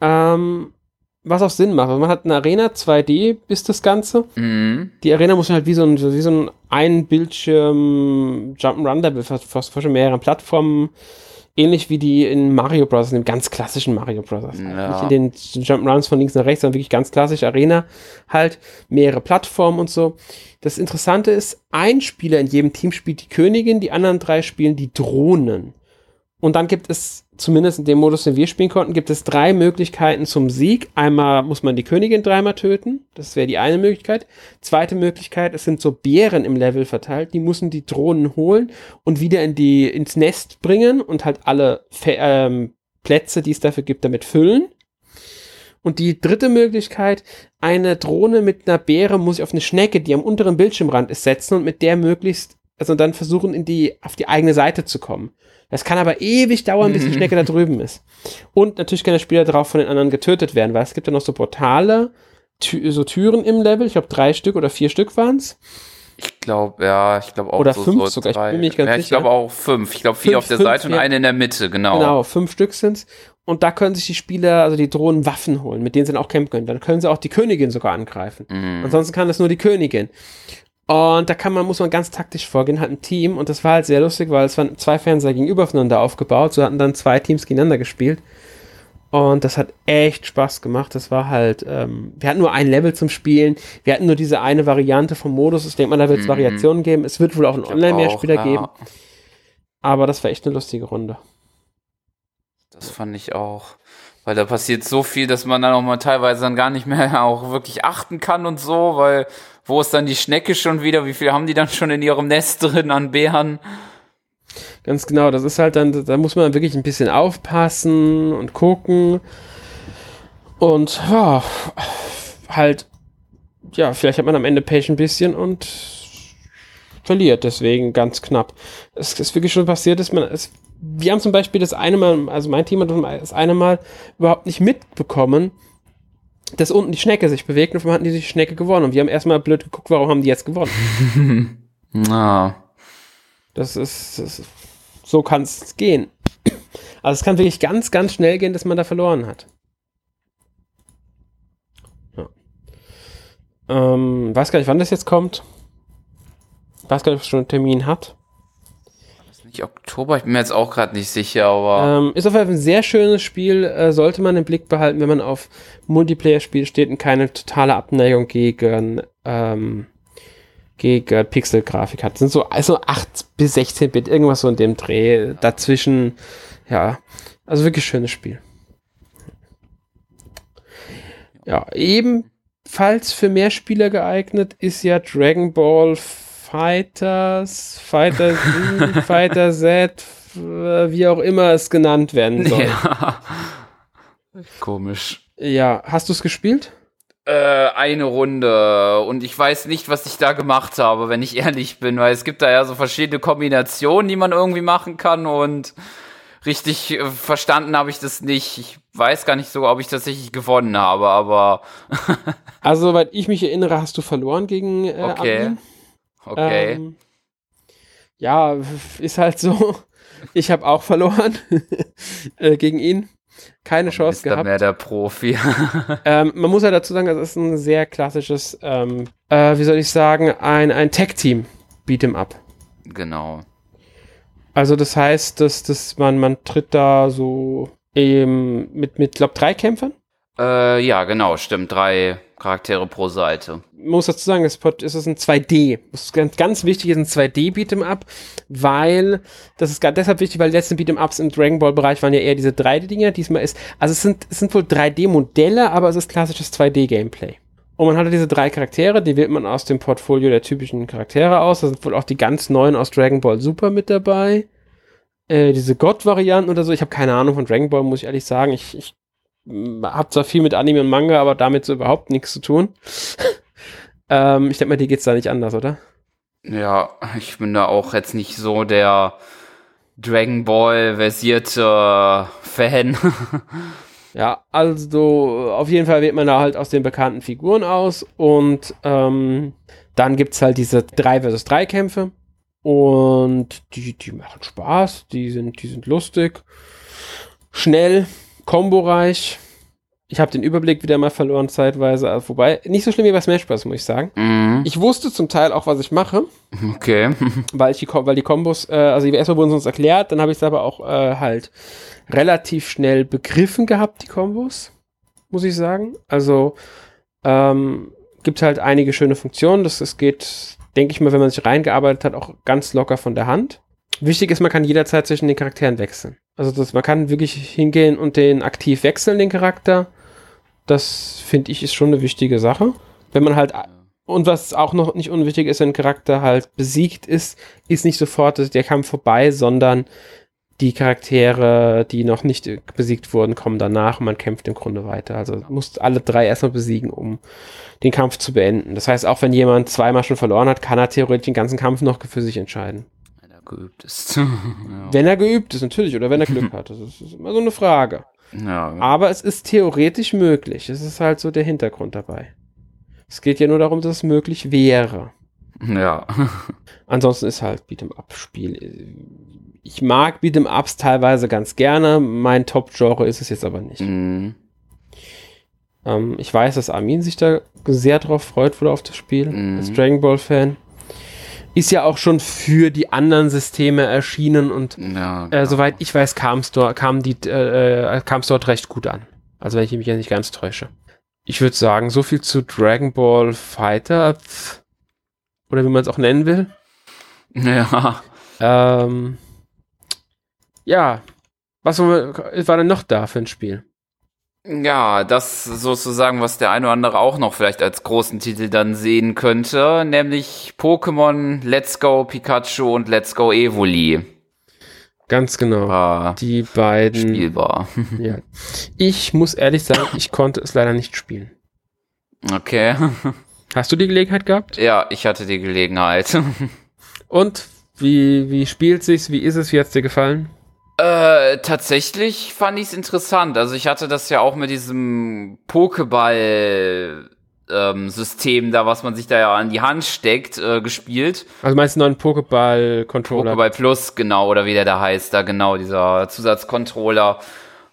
Ähm, was auch Sinn macht. Also man hat eine Arena, 2D ist das Ganze. Mhm. Die Arena muss man halt wie so ein, wie so ein Ein-Bildschirm Jump'n'Run-Level fast, fast schon mehreren Plattformen ähnlich wie die in Mario Bros., in dem ganz klassischen Mario Bros. Ja. Nicht in den Jump'n'Runs von links nach rechts, sondern wirklich ganz klassisch Arena halt, mehrere Plattformen und so. Das Interessante ist, ein Spieler in jedem Team spielt die Königin, die anderen drei spielen die Drohnen. Und dann gibt es, zumindest in dem Modus, den wir spielen konnten, gibt es drei Möglichkeiten zum Sieg. Einmal muss man die Königin dreimal töten. Das wäre die eine Möglichkeit. Zweite Möglichkeit, es sind so Bären im Level verteilt. Die müssen die Drohnen holen und wieder in die, ins Nest bringen und halt alle Fe ähm, Plätze, die es dafür gibt, damit füllen. Und die dritte Möglichkeit, eine Drohne mit einer Beere muss ich auf eine Schnecke, die am unteren Bildschirmrand ist, setzen und mit der möglichst, also dann versuchen, in die, auf die eigene Seite zu kommen. Das kann aber ewig dauern, bis die Schnecke da drüben ist. Und natürlich kann der Spieler darauf von den anderen getötet werden, weil es gibt ja noch so Portale, Tü so Türen im Level. Ich glaube, drei Stück oder vier Stück waren es. Ich glaube, ja, ich glaube auch Oder so, fünf so sogar, drei. ich bin mir nicht ganz ja, sicher. Ich glaube auch fünf. Ich glaube vier fünf, auf der fünf, Seite und eine in der Mitte, genau. Genau, fünf Stück sind's. Und da können sich die Spieler, also die Drohnen, Waffen holen, mit denen sie dann auch kämpfen können. Dann können sie auch die Königin sogar angreifen. Mhm. Ansonsten kann das nur die Königin. Und da kann man, muss man ganz taktisch vorgehen, hat ein Team und das war halt sehr lustig, weil es waren zwei Fernseher gegenüber voneinander aufgebaut, so hatten dann zwei Teams gegeneinander gespielt. Und das hat echt Spaß gemacht. Das war halt, ähm, wir hatten nur ein Level zum Spielen, wir hatten nur diese eine Variante vom Modus. Ich denke mal, da wird es mhm. Variationen geben. Es wird wohl auch einen Online-Mehrspieler ja. geben. Aber das war echt eine lustige Runde. Das fand ich auch. Weil da passiert so viel, dass man dann auch mal teilweise dann gar nicht mehr auch wirklich achten kann und so, weil wo ist dann die Schnecke schon wieder? Wie viel haben die dann schon in ihrem Nest drin an Bären? Ganz genau, das ist halt dann, da muss man wirklich ein bisschen aufpassen und gucken. Und ja, halt, ja, vielleicht hat man am Ende Pech ein bisschen und verliert deswegen ganz knapp. Es ist wirklich schon passiert, dass man es. Wir haben zum Beispiel das eine Mal, also mein Team hat das eine Mal überhaupt nicht mitbekommen, dass unten die Schnecke sich bewegt und einmal hatten die die Schnecke gewonnen. Und wir haben erstmal blöd geguckt, warum haben die jetzt gewonnen. Na. Das ist, das ist so kann es gehen. Also es kann wirklich ganz, ganz schnell gehen, dass man da verloren hat. Ja. Ähm, weiß gar nicht, wann das jetzt kommt. Weiß gar nicht, ob es schon einen Termin hat. Nicht Oktober, ich bin mir jetzt auch gerade nicht sicher, aber. Ähm, ist auf jeden Fall ein sehr schönes Spiel, äh, sollte man im Blick behalten, wenn man auf Multiplayer-Spiele steht und keine totale Abneigung gegen ähm, gegen Pixel-Grafik hat. Das sind so also 8 bis 16 Bit, irgendwas so in dem Dreh. Dazwischen, ja, also wirklich schönes Spiel. Ja, ebenfalls für mehr Spieler geeignet ist ja Dragon Ball Fighters, Fighter Z, Fighter Z, wie auch immer es genannt werden soll. Ja. Komisch. Ja, hast du es gespielt? Äh, eine Runde und ich weiß nicht, was ich da gemacht habe, wenn ich ehrlich bin, weil es gibt da ja so verschiedene Kombinationen, die man irgendwie machen kann und richtig äh, verstanden habe ich das nicht. Ich weiß gar nicht so, ob ich tatsächlich gewonnen habe, aber Also, soweit ich mich erinnere, hast du verloren gegen äh, okay. Admin. Okay. Ähm, ja, ist halt so. Ich habe auch verloren äh, gegen ihn. Keine Chance ist gehabt. mehr der Profi. Ähm, man muss ja dazu sagen, es ist ein sehr klassisches, ähm, äh, wie soll ich sagen, ein, ein Tag-Team Beat'em Up. genau. Also das heißt, dass, dass man, man tritt da so eben mit, mit glaube drei Kämpfern. Äh, ja, genau, stimmt. Drei Charaktere pro Seite. Muss dazu sagen, es ist ein 2D. Das ist ganz, ganz wichtig, ist ein 2D Beat'em Up, weil das ist gerade deshalb wichtig, weil die letzten Beat'em Ups im Dragon Ball Bereich waren ja eher diese 3D-Dinger. Diesmal ist, also es sind, es sind wohl 3D-Modelle, aber es ist klassisches 2D-Gameplay. Und man hatte diese drei Charaktere, die wählt man aus dem Portfolio der typischen Charaktere aus. Da sind wohl auch die ganz neuen aus Dragon Ball Super mit dabei. Äh, diese God-Varianten oder so. Ich habe keine Ahnung von Dragon Ball, muss ich ehrlich sagen. Ich, ich habe zwar viel mit Anime und Manga, aber damit so überhaupt nichts zu tun. ähm, ich denke mal, dir geht's da nicht anders, oder? Ja, ich bin da auch jetzt nicht so der Dragon Ball versierte Fan. Ja, also auf jeden Fall wählt man da halt aus den bekannten Figuren aus und ähm, dann gibt's halt diese 3 versus 3 Kämpfe und die, die machen Spaß, die sind, die sind lustig, schnell, komboreich. Ich habe den Überblick wieder mal verloren zeitweise, also wobei nicht so schlimm wie bei Smash Bros, muss ich sagen. Mhm. Ich wusste zum Teil auch, was ich mache, Okay. weil ich die, weil die Kombos, äh, also erstmal wurden sie uns erklärt, dann habe ich es aber auch äh, halt relativ schnell begriffen gehabt, die Kombos, muss ich sagen. Also ähm, gibt halt einige schöne Funktionen. Das, das geht, denke ich mal, wenn man sich reingearbeitet hat, auch ganz locker von der Hand. Wichtig ist, man kann jederzeit zwischen den Charakteren wechseln. Also das, man kann wirklich hingehen und den aktiv wechseln, den Charakter. Das finde ich ist schon eine wichtige Sache. Wenn man halt und was auch noch nicht unwichtig ist, wenn ein Charakter halt besiegt ist, ist nicht sofort der Kampf vorbei, sondern die Charaktere, die noch nicht besiegt wurden, kommen danach und man kämpft im Grunde weiter. Also man muss alle drei erstmal besiegen, um den Kampf zu beenden. Das heißt, auch wenn jemand zweimal schon verloren hat, kann er theoretisch den ganzen Kampf noch für sich entscheiden. Geübt ist. ja. Wenn er geübt ist, natürlich, oder wenn er Glück hat. Das ist, das ist immer so eine Frage. ja. Aber es ist theoretisch möglich. Es ist halt so der Hintergrund dabei. Es geht ja nur darum, dass es möglich wäre. Ja. Ansonsten ist halt Beat'em-up-Spiel. Ich mag Beat'em-ups teilweise ganz gerne. Mein Top-Genre ist es jetzt aber nicht. Mhm. Ähm, ich weiß, dass Armin sich da sehr drauf freut, wohl auf das Spiel. Mhm. Als Dragon Ball-Fan. Ist ja auch schon für die anderen Systeme erschienen und Ja. äh, soweit ich weiß, kam es dort, kam die, äh, äh, kam's dort recht gut an. Also wenn ich mich ja nicht ganz täusche. Ich würde sagen, so viel zu Dragon Ball Fighter. Oder wie man es auch nennen will. Ja. Ähm, ja, was war denn noch da für ein Spiel? Ja, das sozusagen, was der eine oder andere auch noch vielleicht als großen Titel dann sehen könnte, nämlich Pokémon Let's Go Pikachu und Let's Go Evoli. Ganz genau. War Die beiden. spielbar. Ja. Ich muss ehrlich sagen, ich konnte es leider nicht spielen. Okay. Hast du die Gelegenheit gehabt? Ja, ich hatte die Gelegenheit. Und wie, wie spielt sich's? Wie ist es? Wie hat's dir gefallen? Äh, tatsächlich fand ich es interessant. Also ich hatte das ja auch mit diesem Pokéball ähm, System da, was man sich da ja an die Hand steckt, äh, gespielt. Also meinst du noch einen Pokéball-Controller? Pokéball Plus, genau, oder wie der da heißt, da genau, dieser Zusatzcontroller.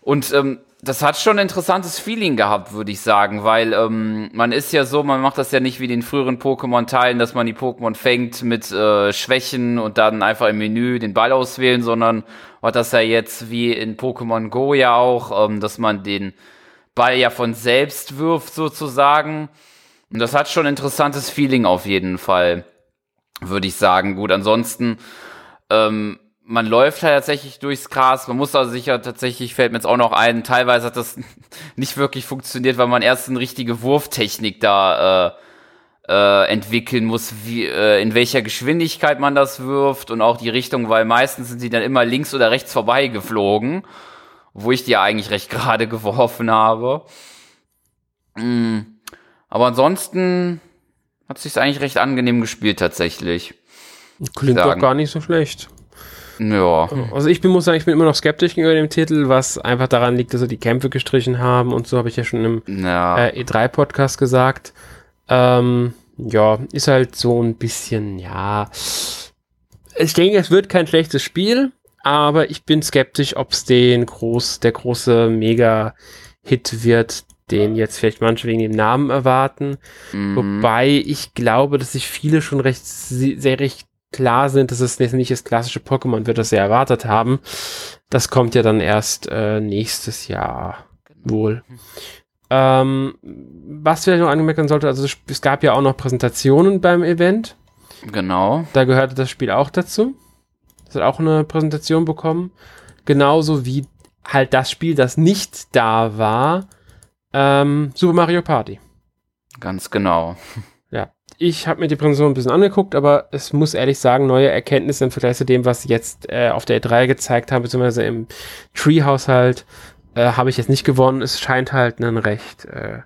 Und ähm, das hat schon ein interessantes Feeling gehabt, würde ich sagen, weil ähm, man ist ja so, man macht das ja nicht wie den früheren Pokémon-Teilen, dass man die Pokémon fängt mit äh, Schwächen und dann einfach im Menü den Ball auswählen, sondern hat das ja jetzt wie in Pokémon Go ja auch, ähm, dass man den Ball ja von selbst wirft sozusagen. Und das hat schon ein interessantes Feeling auf jeden Fall, würde ich sagen. Gut, ansonsten ähm, man läuft halt tatsächlich durchs Gras. Man muss also sicher tatsächlich, fällt mir jetzt auch noch ein, teilweise hat das nicht wirklich funktioniert, weil man erst eine richtige Wurftechnik da äh, äh, entwickeln muss, wie, äh, in welcher Geschwindigkeit man das wirft und auch die Richtung, weil meistens sind sie dann immer links oder rechts vorbei geflogen, wo ich die eigentlich recht gerade geworfen habe. Mm. Aber ansonsten hat sich's eigentlich recht angenehm gespielt tatsächlich. Klingt doch gar nicht so schlecht. Ja. Also ich bin, muss sagen, ich bin immer noch skeptisch gegenüber dem Titel, was einfach daran liegt, dass sie die Kämpfe gestrichen haben und so habe ich ja schon im Ja. äh, E3-Podcast gesagt. Ähm, ja, ist halt so ein bisschen, ja. Ich denke, es wird kein schlechtes Spiel, aber ich bin skeptisch, ob es den groß, der große Mega-Hit wird, den jetzt vielleicht manche wegen dem Namen erwarten. Mhm. Wobei ich glaube, dass sich viele schon recht, sehr recht klar sind, dass es nicht das klassische Pokémon wird, das sie erwartet haben. Das kommt ja dann erst äh, nächstes Jahr wohl. Ähm, was vielleicht noch angemerkt werden sollte, also es- es gab ja auch noch Präsentationen beim Event. Genau. Da gehörte das Spiel auch dazu. Das hat auch eine Präsentation bekommen. Genauso wie halt das Spiel, das nicht da war, ähm, Super Mario Party. Ganz genau. Ich habe mir die Präsentation ein bisschen angeguckt, aber es muss ehrlich sagen, neue Erkenntnisse im Vergleich zu dem, was jetzt äh, auf der E3 gezeigt haben, beziehungsweise im Tree-Haushalt, äh, habe ich jetzt nicht gewonnen. Es scheint halt ein recht, äh,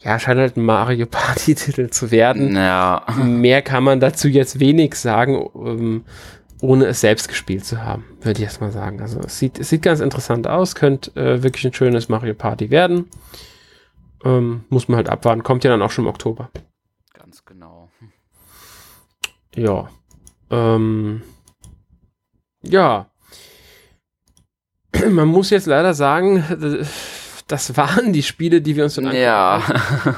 ja, scheint halt ein Mario Party-Titel zu werden. Ja. Mehr kann man dazu jetzt wenig sagen, ähm, ohne es selbst gespielt zu haben, würde ich erst mal sagen. Also es sieht, es sieht ganz interessant aus, könnte äh, wirklich ein schönes Mario Party werden. Ähm, muss man halt abwarten, kommt ja dann auch schon im Oktober. Ja. Ähm, ja. Man muss jetzt leider sagen, das waren die Spiele, die wir uns dann Ja.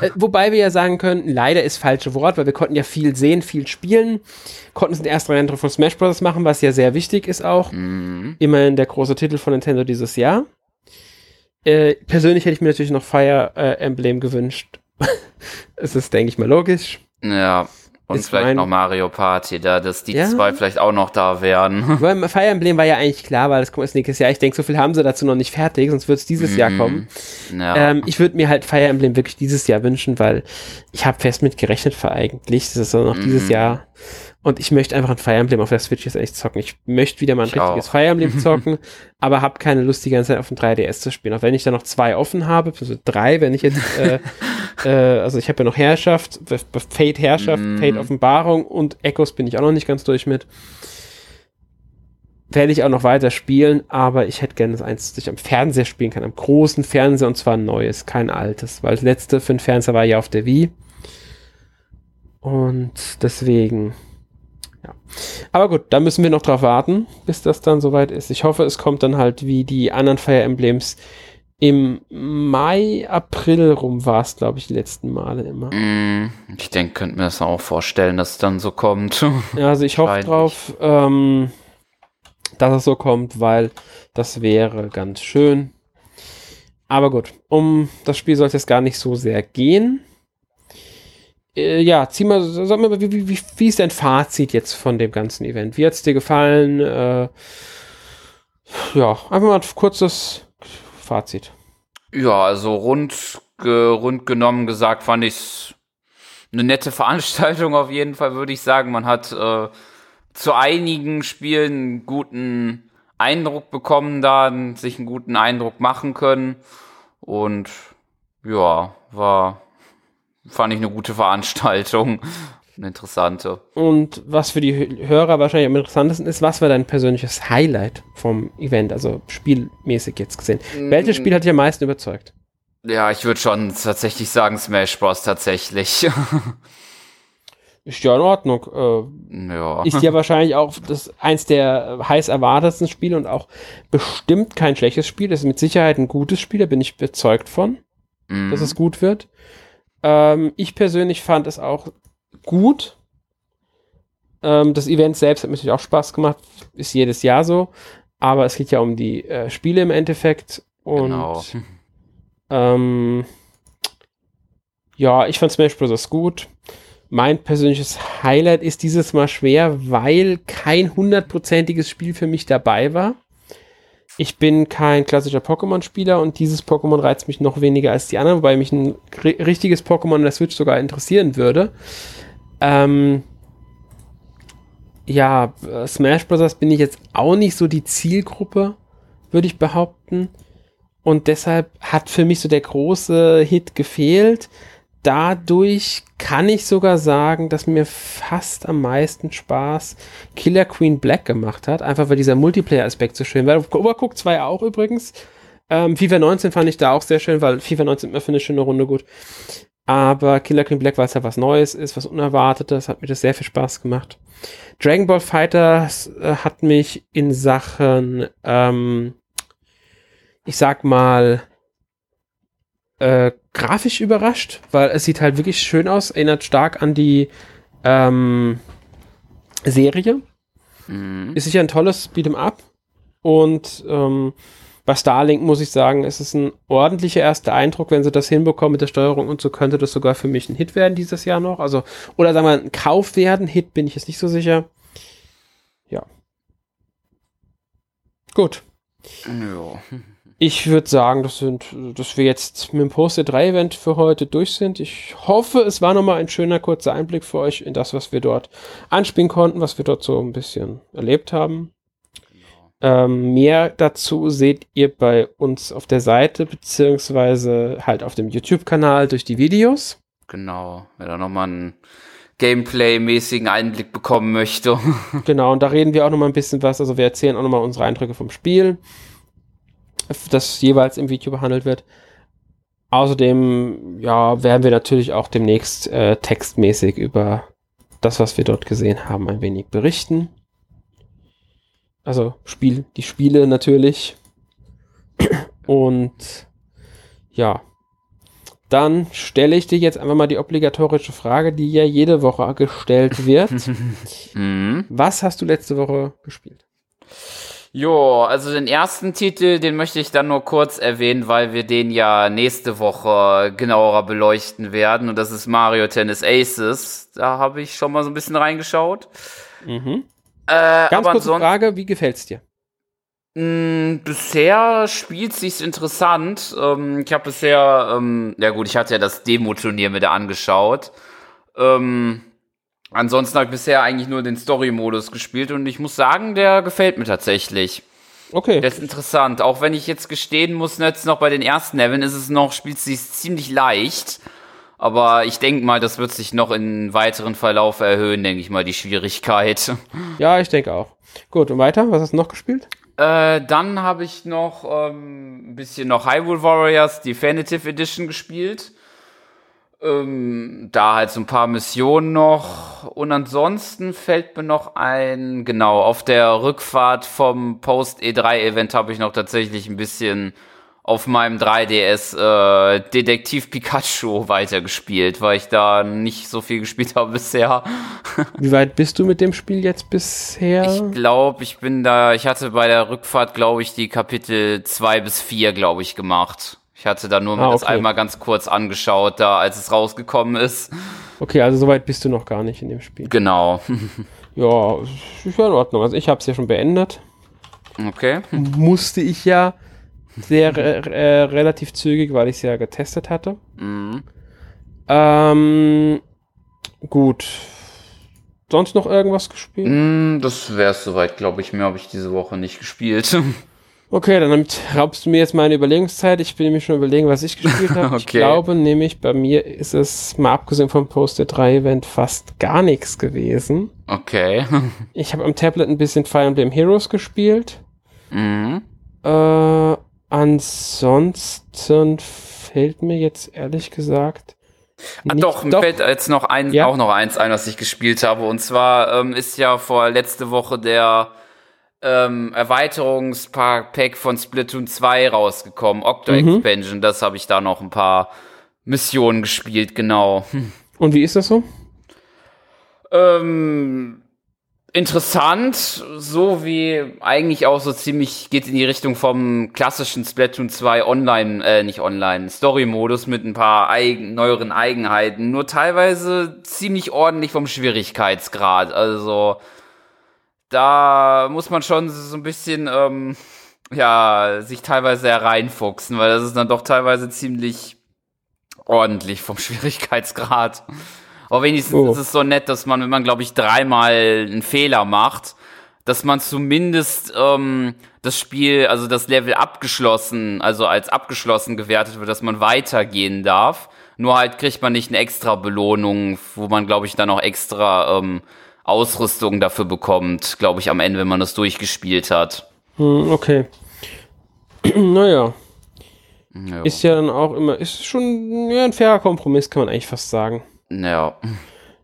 Äh, Wobei wir ja sagen können, leider ist falsche Wort, weil wir konnten ja viel sehen, viel spielen, konnten uns den ersten Eindruck von Smash Bros. machen, was ja sehr wichtig ist auch. Mhm. Immerhin der große Titel von Nintendo dieses Jahr. Äh, persönlich hätte ich mir natürlich noch Fire äh, Emblem gewünscht. es ist, denke ich mal, logisch. Ja. Und Ist vielleicht mein- noch Mario Party, da, dass die Ja. zwei vielleicht auch noch da wären. Weil Fire Emblem war ja eigentlich klar, weil das kommt erst nächstes Jahr. Ich denke, so viel haben sie dazu noch nicht fertig, sonst wird es dieses Jahr Mhm. kommen. Ja. Ähm, ich würde mir halt Fire Emblem wirklich dieses Jahr wünschen, weil ich habe fest mit gerechnet für eigentlich. Das ist so noch dieses Mhm. Jahr. Und ich möchte einfach ein Fire Emblem auf der Switch jetzt echt zocken. Ich möchte wieder mal ein Ich richtiges auch. Fire Emblem zocken, aber habe keine Lust, die ganze Zeit auf dem 3DS zu spielen. Auch wenn ich da noch zwei offen habe, also drei, wenn ich jetzt, äh, äh, also ich habe ja noch Herrschaft, Fate Herrschaft, Mhm. Fate Offenbarung und Echos bin ich auch noch nicht ganz durch mit. Werde ich auch noch weiter spielen, aber ich hätte gerne das eins, das ich am Fernseher spielen kann, am großen Fernseher und zwar ein neues, kein altes, weil das letzte für den Fernseher war ja auf der Wii. Und deswegen. Aber gut, da müssen wir noch drauf warten, bis das dann soweit ist. Ich hoffe, es kommt dann halt wie die anderen Fire Emblems im Mai, April rum war es, glaube ich, die letzten Male immer. Mm, Ich denke, könnte mir das auch vorstellen, dass es dann so kommt. Ja, also ich hoffe drauf, ähm, dass es so kommt, weil das wäre ganz schön. Aber gut, um das Spiel sollte es gar nicht so sehr gehen. Äh, ja, zieh mal, sag mal, wie, wie, wie, ist dein Fazit jetzt von dem ganzen Event? Wie hat es dir gefallen? Äh, ja, einfach mal ein kurzes Fazit. Ja, also rund, ge, rund genommen gesagt fand ich eine nette Veranstaltung auf jeden Fall, würde ich sagen. Man hat äh, zu einigen Spielen einen guten Eindruck bekommen da, sich einen guten Eindruck machen können. Und ja, war, fand ich eine gute Veranstaltung. Eine interessante. Und was für die Hörer wahrscheinlich am interessantesten ist, was war dein persönliches Highlight vom Event, also spielmäßig jetzt gesehen? Mm. Welches Spiel hat dich am meisten überzeugt? Ja, ich würde schon tatsächlich sagen Smash Bros. tatsächlich. Ist ja in Ordnung. Äh, ja. Ist ja wahrscheinlich auch das eins der heiß erwartetsten Spiele und auch bestimmt kein schlechtes Spiel. Das ist mit Sicherheit ein gutes Spiel, da bin ich überzeugt von, mm. dass es gut wird. Ähm, ich persönlich fand es auch gut. Ähm, das Event selbst hat mir natürlich auch Spaß gemacht, ist jedes Jahr so. Aber es geht ja um die äh, Spiele im Endeffekt. Und genau. ähm, ja, ich fand Smash Bros. gut. Mein persönliches Highlight ist dieses Mal schwer, weil kein hundertprozentiges Spiel für mich dabei war. Ich bin kein klassischer Pokémon-Spieler und dieses Pokémon reizt mich noch weniger als die anderen, wobei mich ein richtiges Pokémon in der Switch sogar interessieren würde. Ähm, ja, Smash Bros. bin ich jetzt auch nicht so die Zielgruppe, würde ich behaupten. Und deshalb hat für mich so der große Hit gefehlt dadurch kann ich sogar sagen, dass mir fast am meisten Spaß Killer Queen Black gemacht hat. Einfach weil dieser Multiplayer-Aspekt so schön war. Overcooked 2 auch übrigens. Ähm, FIFA 19 fand ich da auch sehr schön, weil FIFA 19 immer für eine schöne Runde gut. Aber Killer Queen Black, weil es ja was Neues ist, was Unerwartetes, hat mir das sehr viel Spaß gemacht. Dragon Ball Fighters äh, hat mich in Sachen, ähm, ich sag mal, äh, grafisch überrascht, weil es sieht halt wirklich schön aus, erinnert stark an die ähm, Serie. Mhm. Ist sicher ein tolles Beat'em Up. Und ähm, bei Starlink muss ich sagen, es ist ein ordentlicher erster Eindruck, wenn sie das hinbekommen mit der Steuerung und so könnte das sogar für mich ein Hit werden dieses Jahr noch. Also, oder sagen wir ein Kauf werden. Hit bin ich jetzt nicht so sicher. Ja. Gut. Ja. Ich würde sagen, das sind, dass wir jetzt mit dem Poster 3 Event für heute durch sind. Ich hoffe, es war nochmal ein schöner kurzer Einblick für euch in das, was wir dort anspielen konnten, was wir dort so ein bisschen erlebt haben. Ähm, mehr dazu seht ihr bei uns auf der Seite, beziehungsweise halt auf dem YouTube-Kanal durch die Videos. Genau, wer da nochmal einen Gameplay-mäßigen Einblick bekommen möchte. genau, und da reden wir auch nochmal ein bisschen was. Also wir erzählen auch nochmal unsere Eindrücke vom Spiel das jeweils im Video behandelt wird. Außerdem, ja, werden wir natürlich auch demnächst äh, textmäßig über das, was wir dort gesehen haben, ein wenig berichten. Also Spiel, die Spiele natürlich. Und ja, dann stelle ich dir jetzt einfach mal die obligatorische Frage, die ja jede Woche gestellt wird. Mhm. Was hast du letzte Woche gespielt? Jo, also den ersten Titel, den möchte ich dann nur kurz erwähnen, weil wir den ja nächste Woche genauer beleuchten werden. Und das ist Mario Tennis Aces. Da habe ich schon mal so ein bisschen reingeschaut. Mhm. Äh, Ganz kurze Frage, wie gefällt's dir? Mh, hm, bisher spielt sich's interessant. Ähm, ich habe bisher, ähm, ja gut, ich hatte ja das Demo-Turnier mit angeschaut. Ähm, Ansonsten habe ich bisher eigentlich nur den Story-Modus gespielt und ich muss sagen, der gefällt mir tatsächlich. Okay. Der ist interessant. Auch wenn ich jetzt gestehen muss, jetzt noch bei den ersten Leveln ist es noch, spielt sich ziemlich leicht. Aber ich denke mal, das wird sich noch in weiteren Verlauf erhöhen, denke ich mal, die Schwierigkeit. Ja, ich denke auch. Gut, und weiter? Was hast du noch gespielt? Äh, dann habe ich noch ähm, ein bisschen noch Hyrule Warriors Definitive Edition gespielt. Ähm, da halt so ein paar Missionen noch. Und ansonsten fällt mir noch ein, genau, auf der Rückfahrt vom Post-E3-Event habe ich noch tatsächlich ein bisschen auf meinem 3DS äh, Detektiv Pikachu weitergespielt, weil ich da nicht so viel gespielt habe bisher. Wie weit bist du mit dem Spiel jetzt bisher? Ich glaube, ich bin da, ich hatte bei der Rückfahrt, glaube ich, die Kapitel 2 bis 4, glaube ich, gemacht. Ich hatte da nur ah, okay. das einmal ganz kurz angeschaut, da als es rausgekommen ist. Okay, also soweit bist du noch gar nicht in dem Spiel. Genau. ja, ist ja in Ordnung. Also ich habe es ja schon beendet. Okay. Musste ich ja sehr äh, relativ zügig, weil ich es ja getestet hatte. Mhm. Ähm, gut. sonst noch irgendwas gespielt? Mm, das wäre es soweit, glaube ich. Mehr habe ich diese Woche nicht gespielt. Okay, dann raubst du mir jetzt meine Überlegungszeit. Ich bin nämlich schon überlegen, was ich gespielt habe. okay. Ich glaube nämlich, bei mir ist es, mal abgesehen vom Poster 3 Event, fast gar nichts gewesen. Okay. ich habe am Tablet ein bisschen Fire Emblem Heroes gespielt. Mhm. Äh, ansonsten fällt mir jetzt ehrlich gesagt. Ah, doch, mir fällt jetzt noch ein, ja? auch noch eins ein, was ich gespielt habe. Und zwar ähm, ist ja vor letzte Woche der ähm, Erweiterungspack von Splatoon 2 rausgekommen, Octo mhm. Expansion. Das habe ich da noch ein paar Missionen gespielt, genau. Und wie ist das so? Ähm, interessant, so wie eigentlich auch so ziemlich geht in die Richtung vom klassischen Splatoon 2 Online, äh, nicht Online, Story-Modus mit ein paar eigen, neueren Eigenheiten, nur teilweise ziemlich ordentlich vom Schwierigkeitsgrad. Also da muss man schon so ein bisschen, ähm, ja, sich teilweise hereinfuchsen, weil das ist dann doch teilweise ziemlich ordentlich vom Schwierigkeitsgrad. Aber wenigstens oh. ist es so nett, dass man, wenn man, glaube ich, dreimal einen Fehler macht, dass man zumindest ähm, das Spiel, also das Level abgeschlossen, also als abgeschlossen gewertet wird, dass man weitergehen darf. Nur halt kriegt man nicht eine extra Belohnung, wo man, glaube ich, dann auch extra ähm, Ausrüstung dafür bekommt, glaube ich, am Ende, wenn man das durchgespielt hat. Hm, okay. naja. Ja. Ist ja dann auch immer, ist schon ja, ein fairer Kompromiss, kann man eigentlich fast sagen. Ja.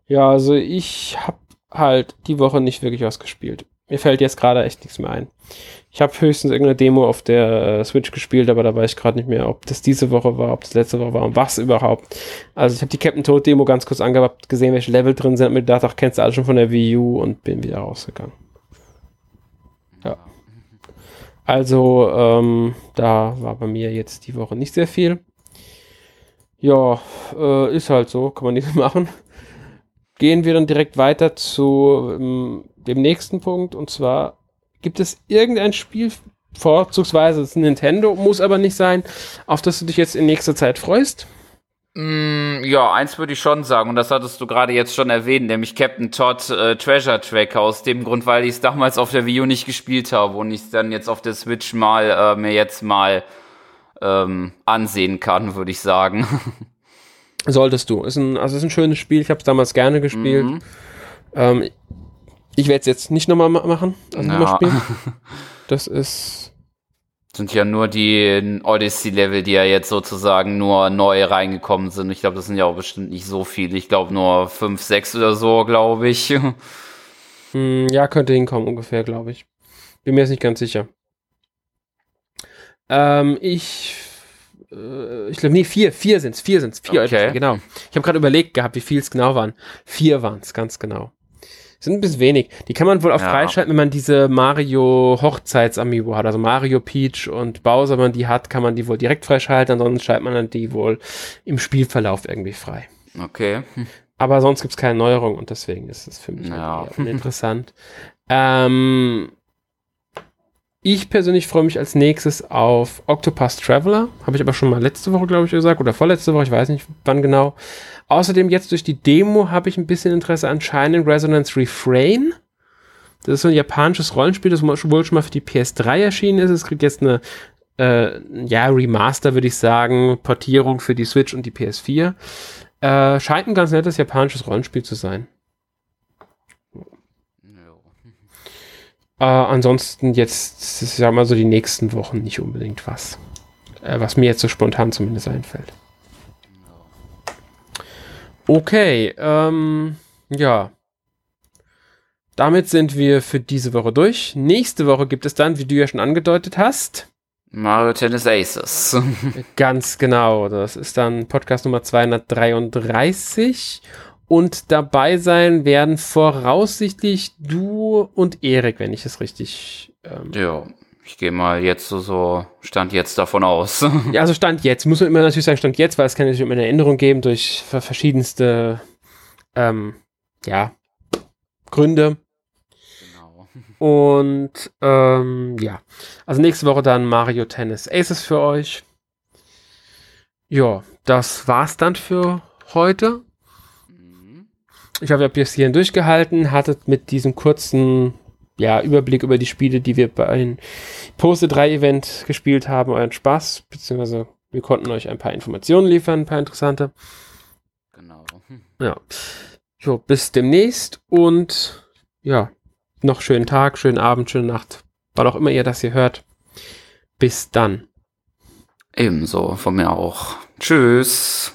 Ja, also ich habe halt die Woche nicht wirklich was gespielt. Mir fällt jetzt gerade echt nichts mehr ein. Ich habe höchstens irgendeine Demo auf der äh, Switch gespielt, aber da weiß ich gerade nicht mehr, ob das diese Woche war, ob das letzte Woche war und was überhaupt. Also ich habe die Captain Toad Demo ganz kurz angehabt, gesehen, welche Level drin sind, mir gedacht, ach, kennst du alles schon von der Wii U und bin wieder rausgegangen. Ja. Also, ähm, da war bei mir jetzt die Woche nicht sehr viel. Ja, äh, ist halt so, kann man nichts machen. Gehen wir dann direkt weiter zu ähm, dem nächsten Punkt und zwar Gibt es irgendein Spiel, vorzugsweise das Nintendo, muss aber nicht sein, auf das du dich jetzt in nächster Zeit freust? Mm, ja, eins würde ich schon sagen, und das hattest du gerade jetzt schon erwähnt, nämlich Captain Todd äh, Treasure Tracker, aus dem Grund, weil ich es damals auf der Wii U nicht gespielt habe und ich es dann jetzt auf der Switch mal äh, mir jetzt mal ähm, ansehen kann, würde ich sagen. Solltest du. Ist ein, also ist ein schönes Spiel, ich habe es damals gerne gespielt. Mhm. Ähm, ich werde es jetzt nicht nochmal machen, also ja. nochmal spielen. Das ist. Sind ja nur die Odyssey-Level, die ja jetzt sozusagen nur neu reingekommen sind. Ich glaube, das sind ja auch bestimmt nicht so viele. Ich glaube nur fünf, sechs oder so, glaube ich. Hm, ja, könnte hinkommen ungefähr, glaube ich. Bin mir jetzt nicht ganz sicher. Ähm, ich äh, ich glaube, nee, vier, vier sind es, vier sind es, vier, okay. genau. Ich habe gerade überlegt gehabt, wie viel es genau waren. Vier waren es, ganz genau. Sind ein bisschen wenig. Die kann man wohl auch ja. freischalten, wenn man diese Mario Hochzeits-Amiibo hat. Also Mario, Peach und Bowser, wenn man die hat, kann man die wohl direkt freischalten. Ansonsten schaltet man dann die wohl im Spielverlauf irgendwie frei. Okay. Aber sonst gibt es keine Neuerung und deswegen ist es für mich ja. interessant. ähm, ich persönlich freue mich als nächstes auf Octopus Traveler. Habe ich aber schon mal letzte Woche, glaube ich, gesagt. Oder vorletzte Woche, ich weiß nicht wann genau. Außerdem jetzt durch die Demo habe ich ein bisschen Interesse an Shining Resonance Refrain. Das ist so ein japanisches Rollenspiel, das wohl schon mal für die PS3 erschienen ist. Es kriegt jetzt eine äh, ja, Remaster, würde ich sagen, Portierung für die Switch und die PS4. Äh, scheint ein ganz nettes japanisches Rollenspiel zu sein. Äh, ansonsten jetzt, ich sag mal so, die nächsten Wochen nicht unbedingt was. Äh, was mir jetzt so spontan zumindest einfällt. Okay, ähm, ja. Damit sind wir für diese Woche durch. Nächste Woche gibt es dann, wie du ja schon angedeutet hast, Mario Tennis Aces. Ganz genau. Das ist dann Podcast Nummer 233. Und dabei sein werden voraussichtlich du und Erik, wenn ich es richtig. Ähm ja, ich gehe mal jetzt so, so Stand jetzt davon aus. ja, also Stand jetzt. Muss man immer natürlich sagen, Stand jetzt, weil es kann natürlich immer eine Änderung geben durch verschiedenste ähm, ja, Gründe. Genau. Und ähm, ja, also nächste Woche dann Mario Tennis Aces für euch. Ja, das war's dann für heute. Ich hoffe, ihr habt bis hierhin durchgehalten, hattet mit diesem kurzen ja, Überblick über die Spiele, die wir bei Poste 3 Event gespielt haben, euren Spaß, beziehungsweise wir konnten euch ein paar Informationen liefern, ein paar interessante. Genau. Ja. Jo, bis demnächst und ja, noch schönen Tag, schönen Abend, schöne Nacht, wann auch immer ihr das hier hört. Bis dann. Ebenso, von mir auch. Tschüss.